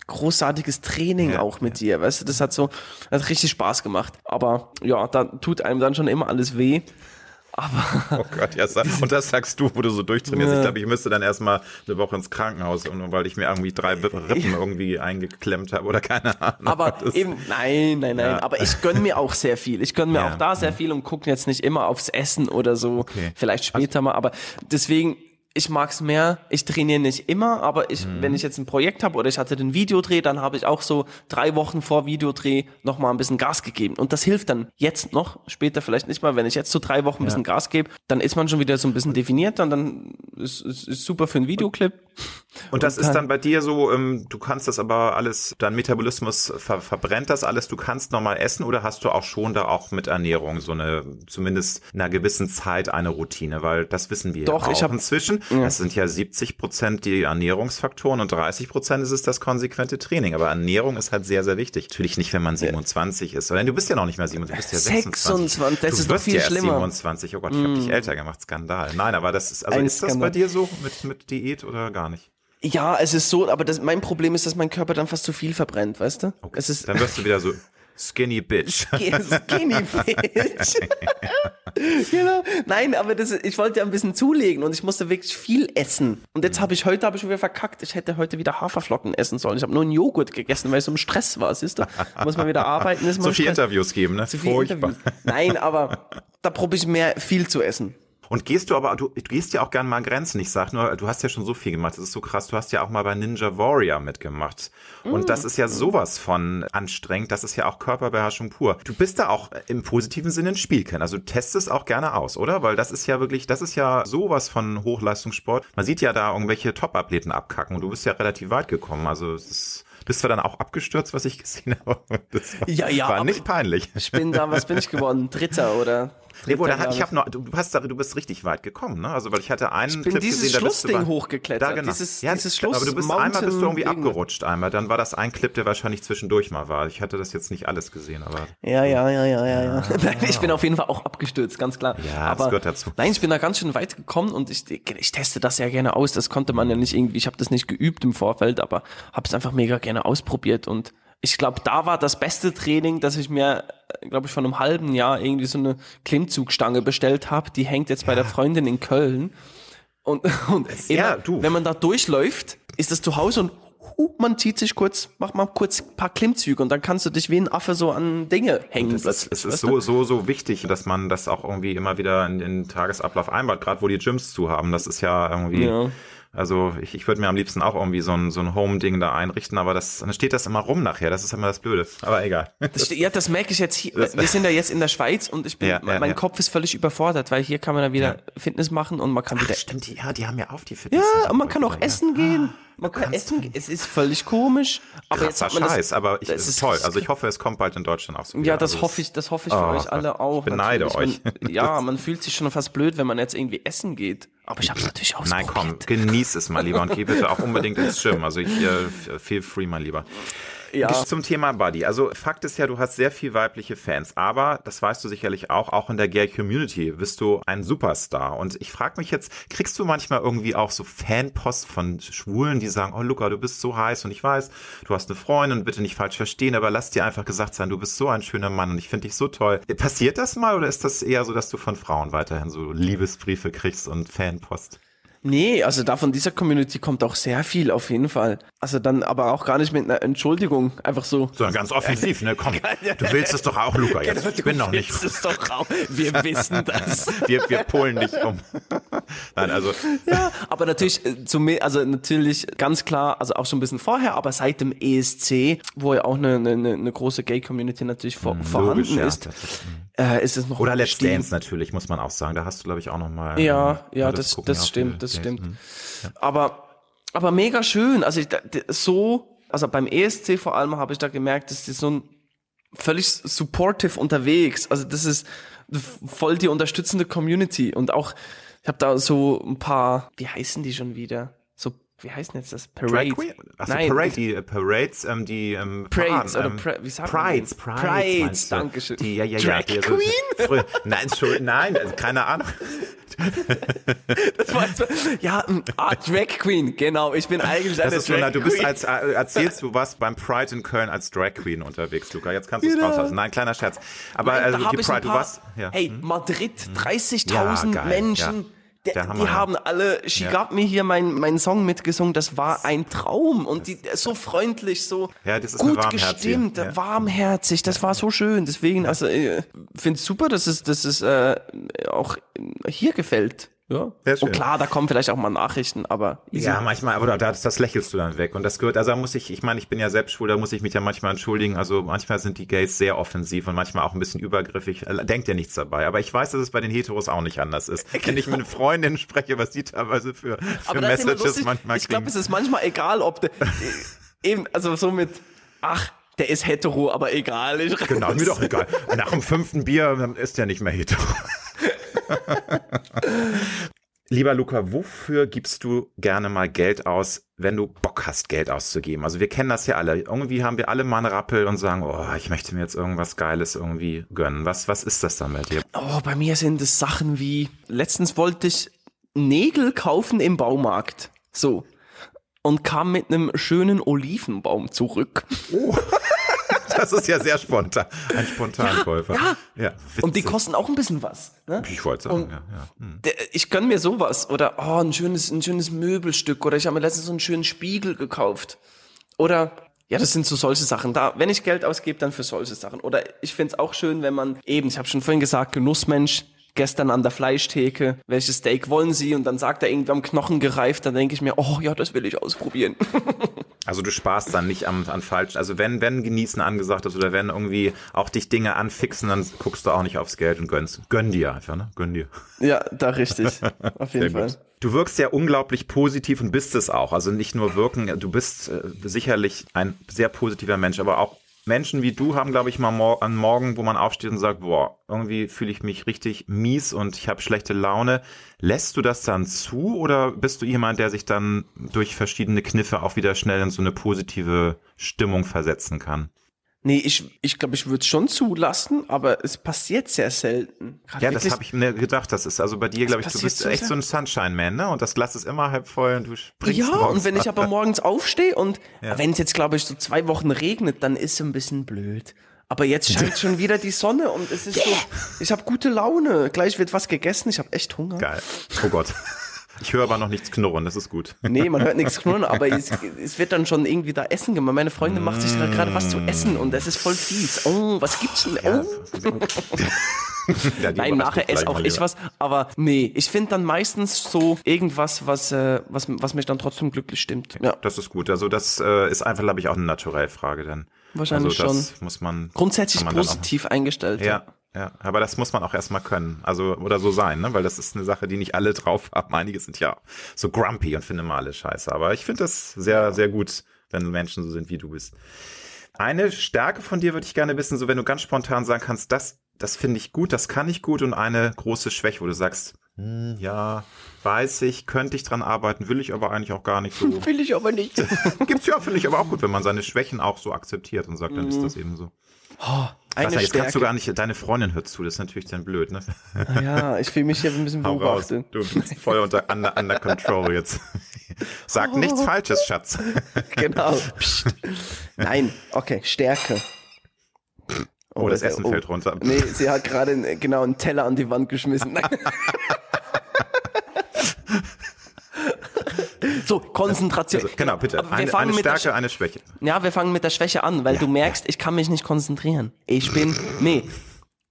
großartiges Training Ja, auch mit dir, weißt du, das hat so, hat richtig Spaß gemacht. Aber ja, da tut einem dann schon immer alles weh. Aber Oh Gott, ja, und das sagst du, wo du so durchtrainierst. Ja. Ich glaube, ich müsste dann erstmal eine Woche ins Krankenhaus, und- weil ich mir irgendwie drei Rippen irgendwie eingeklemmt habe oder keine Ahnung. Aber eben, nein, nein, nein. Ja. Aber ich gönn mir auch sehr viel. Ich gönn mir Ja. auch da sehr viel und gucke jetzt nicht immer aufs Essen oder so. Okay. Vielleicht später mal. Aber deswegen, ich mag's mehr. Ich trainiere nicht immer, aber ich, Mhm. wenn ich jetzt ein Projekt habe oder ich hatte den Videodreh, dann habe ich auch so drei Wochen vor Videodreh noch mal ein bisschen Gas gegeben. Und das hilft dann jetzt noch, später vielleicht nicht mal. Wenn ich jetzt so drei Wochen ein bisschen Gas gebe, dann ist man schon wieder so ein bisschen definiert und dann ist, ist, ist super für einen Videoclip. Und das ist dann bei dir so, ähm, du kannst das aber alles, dein Metabolismus ver verbrennt das alles, du kannst normal essen oder hast du auch schon da auch mit Ernährung so eine, zumindest in einer gewissen Zeit eine Routine, weil das wissen wir Doch, ja auch ich hab- inzwischen. Das sind ja 70 Prozent die Ernährungsfaktoren und 30 Prozent ist es das konsequente Training. Aber Ernährung ist halt sehr, sehr wichtig. Natürlich nicht, wenn man 27 ist. Oder du bist ja noch nicht mehr 27, du bist ja 26. 26, das du ist wirst viel ja erst schlimmer. 27. Oh Gott, ich habe dich älter gemacht. Skandal. Nein, aber das ist, also Ein ist das Skandal. bei dir so mit, mit Diät oder gar nicht? Ja, es ist so, aber das, mein Problem ist, dass mein Körper dann fast zu viel verbrennt, weißt du? Es ist, Dann wirst du wieder so Skinny Bitch. Skinny Bitch. genau. Nein, aber das, ich wollte ja ein bisschen zulegen und ich musste wirklich viel essen. Und jetzt habe ich heute habe ich wieder verkackt. Ich hätte heute wieder Haferflocken essen sollen. Ich habe nur einen Joghurt gegessen, weil ich so im Stress war. Siehst du? Muss man wieder arbeiten. Ist so viele Interviews geben, ne? Zu viele Interviews. Nein, aber da probiere ich mehr viel zu essen. Und gehst du aber, du, du gehst ja auch gern mal an Grenzen. Ich sag nur, du hast ja schon so viel gemacht. Das ist so krass. Du hast ja auch mal bei Ninja Warrior mitgemacht. Und das ist ja sowas von anstrengend. Das ist ja auch Körperbeherrschung pur. Du bist da auch im positiven Sinne ein Spielkind. Also du testest auch gerne aus, oder? Weil das ist ja wirklich, das ist ja sowas von Hochleistungssport. Man sieht ja da irgendwelche Top-Athleten abkacken und du bist ja relativ weit gekommen. Also es ist, bist du dann auch abgestürzt, was ich gesehen habe? Das war, Ja, ja, war nicht peinlich. Ich bin da, was bin ich geworden? Dritter oder? Dritter, dann, ich habe noch, du hast da, du bist richtig weit gekommen, ne? Also weil ich hatte einen Ich bin Clip dieses gesehen, da bist du Schlussding bei- hochgeklettert, Da, genau. dieses- ja, dieses aber du bist einmal bist du irgendwie abgerutscht einmal. Dann war das ein Clip, der wahrscheinlich zwischendurch mal war. Ich hatte das jetzt nicht alles gesehen, aber Ja, ja, ja, ja, ja, ja. Nein, ich bin auf jeden Fall auch abgestürzt, ganz klar. Ja, das Aber gehört dazu. Nein, ich bin da ganz schön weit gekommen und ich, ich teste das ja gerne aus. Das konnte man ja nicht irgendwie, ich habe das nicht geübt im Vorfeld, aber habe es einfach mega gerne ausprobiert und ich glaube, da war das beste Training, dass ich mir, glaube ich, vor einem halben Jahr irgendwie so eine Klimmzugstange bestellt habe. Die hängt jetzt bei der Freundin in Köln. Und, und ja, immer, du. wenn man da durchläuft, ist das zu Hause und huh, man zieht sich kurz, macht mal kurz ein paar Klimmzüge und dann kannst du dich wie ein Affe so an Dinge hängen. es ist, plötzlich, es ist so, so, so wichtig, dass man das auch irgendwie immer wieder in den Tagesablauf einbaut, gerade wo die Gyms zu haben. Das ist ja irgendwie. Ja. Also ich, ich würde mir am liebsten auch irgendwie so ein, so ein Home-Ding da einrichten, aber das, dann steht das immer rum nachher. Das ist immer das Blöde. Aber egal. Das, ja, das merke ich jetzt hier. Wir sind ja jetzt in der Schweiz und ich bin, Ja, mein ja, mein ja. Kopf ist völlig überfordert, weil hier kann man dann wieder Fitness machen und man kann wieder. Stimmt, ja, die haben ja auf die Fitness. Ja, und man kann auch essen gehen. Man kann essen. Es ist völlig komisch. Aber jetzt hat man Scheiß, das, aber ich, das ist ist- toll. Also ich hoffe, es kommt bald in Deutschland auch so. Ja, das also hoffe ich, das hoffe ich für Oh, euch alle auch. ich beneide natürlich. euch. Man, ja, man fühlt sich schon fast blöd, wenn man jetzt irgendwie essen geht. Aber ich habe es natürlich Nein, ausprobiert. komm, genieß es mal lieber und geh bitte auch unbedingt ins Gym. Also ich äh, feel free mal lieber. Ja. Zum Thema Buddy. Also Fakt ist ja, du hast sehr viel weibliche Fans, aber das weißt du sicherlich auch, auch in der Gay Community bist du ein Superstar. Und ich frage mich jetzt, kriegst du manchmal irgendwie auch so Fanpost von Schwulen, die sagen, oh Luca, du bist so heiß und ich weiß, du hast eine Freundin, bitte nicht falsch verstehen, aber lass dir einfach gesagt sein, du bist so ein schöner Mann und ich finde dich so toll. Passiert das mal oder ist das eher so, dass du von Frauen weiterhin so Liebesbriefe kriegst und Fanpost? Nee, also da von dieser Community kommt auch sehr viel auf jeden Fall. Also dann aber auch gar nicht mit einer Entschuldigung, einfach so. Sondern ganz offensiv, ne? Komm, du willst es doch auch, Luca, jetzt. Ich bin noch nicht. Das ist doch auch, wir wissen das. Wir, wir polen dich um. Nein, also, Ja, aber natürlich, äh, also natürlich ganz klar, also auch schon ein bisschen vorher, aber seit dem ESC, wo ja auch eine, eine, eine große Gay-Community natürlich vor, vorhanden logisch, ja. ist, äh, ist es noch oder Let's. Dance natürlich, muss man auch sagen. Da hast du, glaube ich, auch noch mal. Ja, ähm, ja, das das, gucken das stimmt, viele das stimmt. Mhm. Aber, aber mega schön. Also ich, so, also beim ESC vor allem habe ich da gemerkt, dass die so ein völlig supportive unterwegs. Also das ist voll die unterstützende Community und auch ich habe da so ein paar, wie heißen die schon wieder? Wie heißen jetzt das? Parade? Achso, Nein, Parade, die äh, Parades, ähm, die ähm, Parades oder ähm, pra- wie sagt Prides, denn? Prides, Prides, du? Dankeschön. Die, ja, ja, ja. Drag die, Queen? Früher, nein, Entschuldigung, nein, also keine Ahnung. Das war jetzt ja, mm, ah, Drag Queen, genau. Ich bin eigentlich Das eine ist Drag na, du bist als, äh, erzählst, du warst beim Pride in Köln als Drag Queen unterwegs, Luca. Jetzt kannst du es Genau. rauslassen. Nein, kleiner Scherz. Aber Nein, also die Pride, du paar- warst, ja. Hey, hm? Madrid, Ja, 30.000 geil, Menschen. ja. Der, Hammer, die haben alle She Ja. Got Me hier meinen mein Song mitgesungen. Das war ein Traum. Und die so freundlich, so Ja, gut gestimmt, ja. warmherzig. Das war so schön. Deswegen, also, äh, finde es super, dass es, dass es äh, auch hier gefällt. Ja. Sehr schön. Und klar, da kommen vielleicht auch mal Nachrichten, aber easy. Ja, manchmal, aber das, das lächelst du dann weg. Und das gehört, also da muss ich, ich meine, ich bin ja selbst schwul, da muss ich mich ja manchmal entschuldigen. Also manchmal sind die Gays sehr offensiv und manchmal auch ein bisschen übergriffig. Äh, Denkt ja nichts dabei. Aber ich weiß, dass es bei den Heteros auch nicht anders ist. Wenn ich mit Freundinnen spreche, was die teilweise für, für Messages lustig. manchmal Ich glaube, es ist manchmal egal, ob der, eben, also so mit, ach, der ist hetero, aber egal. Ich Genau, mir doch egal. Nach dem fünften Bier ist der nicht mehr hetero. Lieber Luca, wofür gibst du gerne mal Geld aus, wenn du Bock hast, Geld auszugeben? Also wir kennen das ja alle. Irgendwie haben wir alle mal einen Rappel und sagen, oh, ich möchte mir jetzt irgendwas Geiles irgendwie gönnen. Was, was ist das dann bei dir? Oh, bei mir sind es Sachen wie, letztens wollte ich Nägel kaufen im Baumarkt. So. Und kam mit einem schönen Olivenbaum zurück. Das ist ja sehr spontan. Ein Spontankäufer. Ja, ja Und die kosten auch ein bisschen was. Ne? Ich wollte sagen, Und ja. ja. Hm. Ich gönn mir sowas. Oder oh, ein schönes, ein schönes Möbelstück. Oder ich habe mir letztens so einen schönen Spiegel gekauft. Oder ja, das sind so solche Sachen. Da, wenn ich Geld ausgebe, dann für solche Sachen. Oder ich find's auch schön, wenn man eben, ich habe schon vorhin gesagt, Genussmensch. Gestern an der Fleischtheke, welches Steak wollen Sie? Und dann sagt er irgendwie am Knochen gereift, dann denke ich mir, oh ja, das will ich ausprobieren. Also du sparst dann nicht am, an falschen, also wenn, wenn Genießen angesagt ist oder wenn irgendwie auch dich Dinge anfixen, dann guckst du auch nicht aufs Geld und gönnst. Gönn dir einfach, ne? Gönn dir. ja, da richtig. Auf jeden Fall. Du wirkst ja unglaublich positiv und bist es auch. Also nicht nur wirken, du bist äh, sicherlich ein sehr positiver Mensch, aber auch Menschen wie du haben, glaube ich, mal mor an Morgen, wo man aufsteht und sagt, boah, irgendwie fühle ich mich richtig mies und ich habe schlechte Laune. Lässt du das dann zu oder bist du jemand, der sich dann durch verschiedene Kniffe auch wieder schnell in so eine positive Stimmung versetzen kann? Nee, ich, ich glaube, ich würde es schon zulassen, aber es passiert sehr selten. Gerade Ja, das habe ich mir gedacht. Das ist also bei dir, glaube ich, du bist so echt sehr. so ein Sunshine-Man, ne? Und das Glas ist immer halb voll und du springst Ja, und wenn ich ab. aber morgens aufstehe und Ja. wenn es jetzt, glaube ich, so zwei Wochen regnet, dann ist es ein bisschen blöd. Aber jetzt scheint schon wieder die Sonne und es ist so, ich habe gute Laune. Gleich wird was gegessen, ich habe echt Hunger. Geil. Oh Gott. Ich höre aber noch nichts knurren, das ist gut. Nee, man hört nichts knurren, aber es, es wird dann schon irgendwie da Essen gemacht. Meine Freundin macht sich da gerade was zu essen und das ist voll fies. Oh, was gibt's denn? Oh. Ja, Nein, nachher esse auch ich was, aber nee, ich finde dann meistens so irgendwas, was, äh, was, was mich dann trotzdem glücklich stimmt. Ja, Das ist gut. Also das äh, ist einfach, glaube ich, auch eine Naturellfrage dann. Wahrscheinlich also das muss man grundsätzlich man positiv eingestellt. Ja, ja, aber das muss man auch erstmal können. Also oder so sein, ne? Weil das ist eine Sache, die nicht alle drauf haben. Einige sind ja so grumpy und finden mal alle Scheiße. Aber ich finde das sehr, sehr gut, wenn Menschen so sind, wie du bist. Eine Stärke von dir würde ich gerne wissen, so wenn du ganz spontan sagen kannst, das, das finde ich gut, das kann ich gut und eine große Schwäche, wo du sagst, hm, ja, weiß ich, könnte ich dran arbeiten, will ich aber eigentlich auch gar nicht so. Will ich aber nicht. Gibt's ja, finde ich aber auch gut, wenn man seine Schwächen auch so akzeptiert und sagt, dann ist das eben so. Oh, eine ja, jetzt kannst du gar nicht, deine Freundin hört zu, das ist natürlich dann blöd, ne? Ja, ich fühle mich hier ein bisschen raus. beobachtet. Du bist voll unter under, under control jetzt. Sag nichts Falsches, Schatz. Genau. Nein, okay, Stärke. Oh, das äh, Essen fällt runter. Nee, sie hat gerade genau einen Teller an die Wand geschmissen. Nein. So, Konzentration. Also, genau, bitte. Aber wir Eine, fangen eine Stärke, eine Schwäche. Ja, wir fangen mit der Schwäche an, weil du merkst, ich kann mich nicht konzentrieren. Ich bin, nee,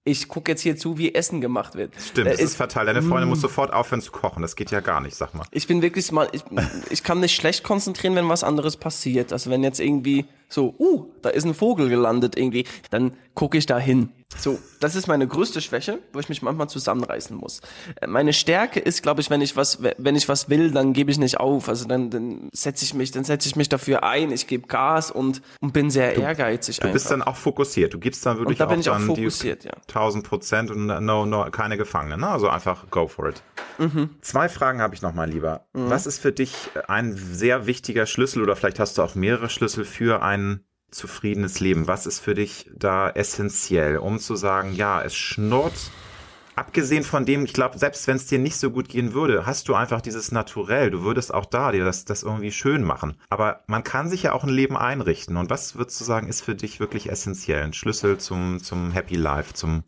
ich gucke jetzt hier zu, wie Essen gemacht wird. Stimmt, Äh, das ist fatal. Deine Freundin muss sofort aufhören zu kochen. Das geht ja gar nicht, sag mal. ich bin wirklich mal, ich, ich kann mich schlecht konzentrieren, wenn was anderes passiert. Also wenn jetzt irgendwie so, uh, da ist ein Vogel gelandet irgendwie, dann gucke ich da hin. So, das ist meine größte Schwäche, wo ich mich manchmal zusammenreißen muss. Äh, Meine Stärke ist, glaube ich, wenn ich was, wenn ich was will, dann gebe ich nicht auf. Also dann, dann setze ich mich, dann setze ich mich dafür ein, ich gebe Gas und, und bin sehr ehrgeizig Du bist dann auch fokussiert. Du gibst dann wirklich Und da bin ich auch dann fokussiert, die ja. 1000 Prozent und no, no, keine Gefangenen. Ne? Also einfach go for it. Mhm. Zwei Fragen habe ich noch mal lieber. Was ist für dich ein sehr wichtiger Schlüssel oder vielleicht hast du auch mehrere Schlüssel für ein zufriedenes Leben? Was ist für dich da essentiell, um zu sagen, ja, es schnurrt Abgesehen von dem, ich glaube, selbst wenn es dir nicht so gut gehen würde, hast du einfach dieses Naturell. Du würdest auch da dir das, das irgendwie schön machen. Aber man kann sich ja auch ein Leben einrichten. Und was würdest du sagen, ist für dich wirklich essentiell? Ein Schlüssel zum, zum Happy Life, zum ein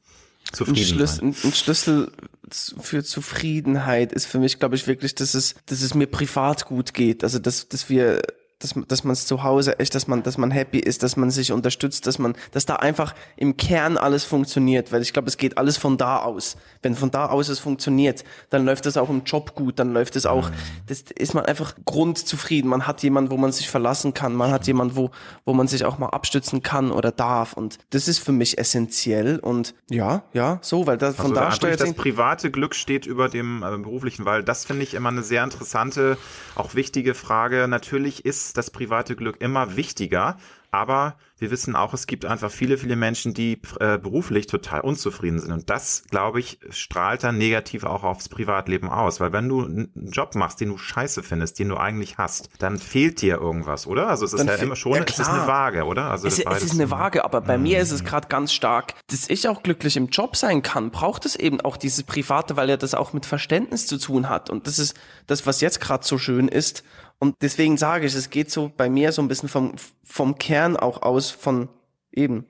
Zufriedensein? Schlüssel, ein, ein Schlüssel für Zufriedenheit ist für mich, glaube ich, wirklich, dass es, dass es mir privat gut geht. Also, dass, dass wir, dass, dass man es zu Hause echt, dass man, dass man happy ist, dass man sich unterstützt, dass man, dass da einfach im Kern alles funktioniert, weil ich glaube, es geht alles von da aus. Wenn von da aus es funktioniert, dann läuft es auch im Job gut, dann läuft es auch, das ist man einfach grundzufrieden. Man hat jemanden, wo man sich verlassen kann, man hat jemanden, wo, wo man sich auch mal abstützen kann oder darf und das ist für mich essentiell und ja, ja, so, weil da, von Also da steuert das private Glück steht über dem äh, beruflichen, weil das finde ich immer eine sehr interessante, auch wichtige Frage. Natürlich ist das private Glück immer wichtiger, aber wir wissen auch, es gibt einfach viele, viele Menschen, die äh, beruflich total unzufrieden sind. Und das, glaube ich, strahlt dann negativ auch aufs Privatleben aus. Weil wenn du einen Job machst, den du scheiße findest, den du eigentlich hast, dann fehlt dir irgendwas, oder? Also es ist Dann ja immer schon, ja, es ist eine Waage, oder? Also es, es ist eine Waage, aber bei mir ist es gerade ganz stark, dass ich auch glücklich im Job sein kann, braucht es eben auch dieses Private, weil ja das auch mit Verständnis zu tun hat. Und das ist das, was jetzt gerade so schön ist. Und deswegen sage ich, es geht so bei mir so ein bisschen vom, vom Kern auch aus von Eben.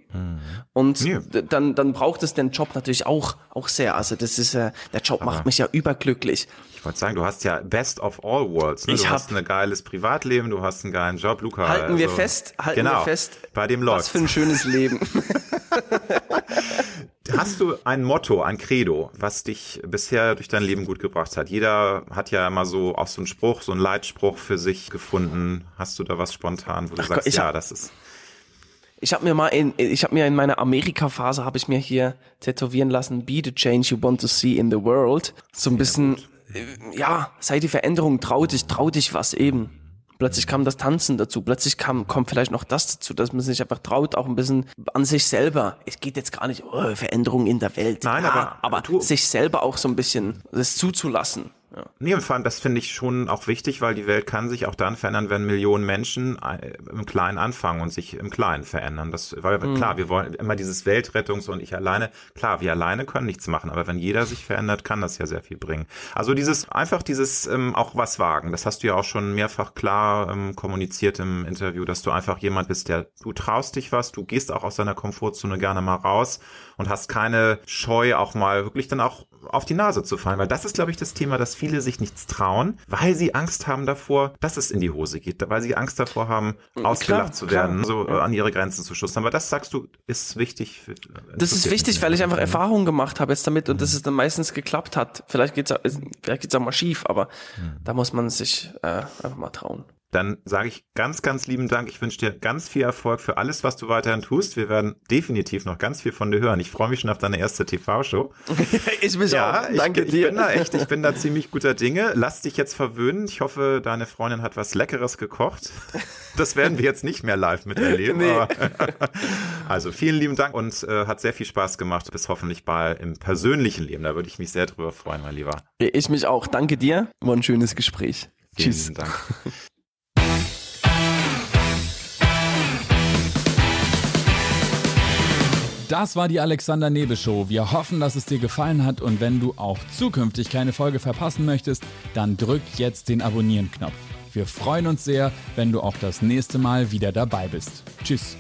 Und d- dann, dann braucht es den Job natürlich auch, auch sehr. Also das ist, äh, der Job macht mich ja überglücklich. Ich wollte sagen, du hast ja Best of all worlds. Ne? Ich du hast ein geiles Privatleben, du hast einen geilen Job, Luca. Halten wir also- fest, halten genau, wir fest. Bei dem Was läuft. für ein schönes Leben. Hast du ein Motto, ein Credo, was dich bisher durch dein Leben gut gebracht hat? Jeder hat ja immer so auch so einen Spruch, so einen Leitspruch für sich gefunden. Hast du da was spontan, wo du Ach sagst, Gott, ja, hab- das ist. Ich habe mir mal in, ich habe mir in meiner Amerika-Phase habe ich mir hier tätowieren lassen, be the change you want to see in the world. So ein bisschen, äh, ja, sei die Veränderung, trau dich, trau dich was eben. Plötzlich kam das Tanzen dazu, plötzlich kam, kommt vielleicht noch das dazu, dass man sich einfach traut, auch ein bisschen an sich selber. Es geht jetzt gar nicht, oh, Veränderung in der Welt. Nein, ja, aber aber sich selber auch so ein bisschen das zuzulassen. Ja. Nee, und vor allem, das finde ich schon auch wichtig, weil die Welt kann sich auch dann verändern, wenn Millionen Menschen äh, im Kleinen anfangen und sich im Kleinen verändern. Das, weil Mhm. klar, wir wollen immer dieses Weltrettungs- und ich alleine, klar, wir alleine können nichts machen, aber wenn jeder sich verändert, kann das ja sehr viel bringen. Also dieses, einfach dieses ähm, auch was wagen, das hast du ja auch schon mehrfach klar ähm, kommuniziert im Interview, dass du einfach jemand bist, der, du traust dich was, du gehst auch aus deiner Komfortzone gerne mal raus und hast keine Scheu, auch mal wirklich dann auch auf die Nase zu fallen, weil das ist, glaube ich, das Thema, dass viele sich nichts trauen, weil sie Angst haben davor, dass es in die Hose geht, weil sie Angst davor haben, ausgelacht zu klar. werden, so äh, an ihre Grenzen zu stoßen. Aber das sagst du, ist wichtig. für- Das ist wichtig, weil ich einfach Erfahrungen gemacht habe jetzt damit und dass es dann meistens geklappt hat. Vielleicht geht's auch, vielleicht geht's auch mal schief, aber da muss man sich äh, einfach mal trauen. Dann sage ich ganz, ganz lieben Dank. Ich wünsche dir ganz viel Erfolg für alles, was du weiterhin tust. Wir werden definitiv noch ganz viel von dir hören. Ich freue mich schon auf deine erste TV-Show. ich mich Ja, ich, Danke bin, dir. ich bin da echt, ich bin da ziemlich guter Dinge. Lass dich jetzt verwöhnen. Ich hoffe, deine Freundin hat was Leckeres gekocht. Das werden wir jetzt nicht mehr live miterleben. Nee. Also vielen lieben Dank und äh, hat sehr viel Spaß gemacht. Bis hoffentlich bald im persönlichen Leben. Da würde ich mich sehr drüber freuen, mein Lieber. Ich mich auch. Danke dir. War ein schönes Gespräch. Vielen Tschüss. Dank. Das war die Alexander Nebel Show. Wir hoffen, dass es dir gefallen hat und wenn du auch zukünftig keine Folge verpassen möchtest, dann drück jetzt den Abonnieren-Knopf. Wir freuen uns sehr, wenn du auch das nächste Mal wieder dabei bist. Tschüss.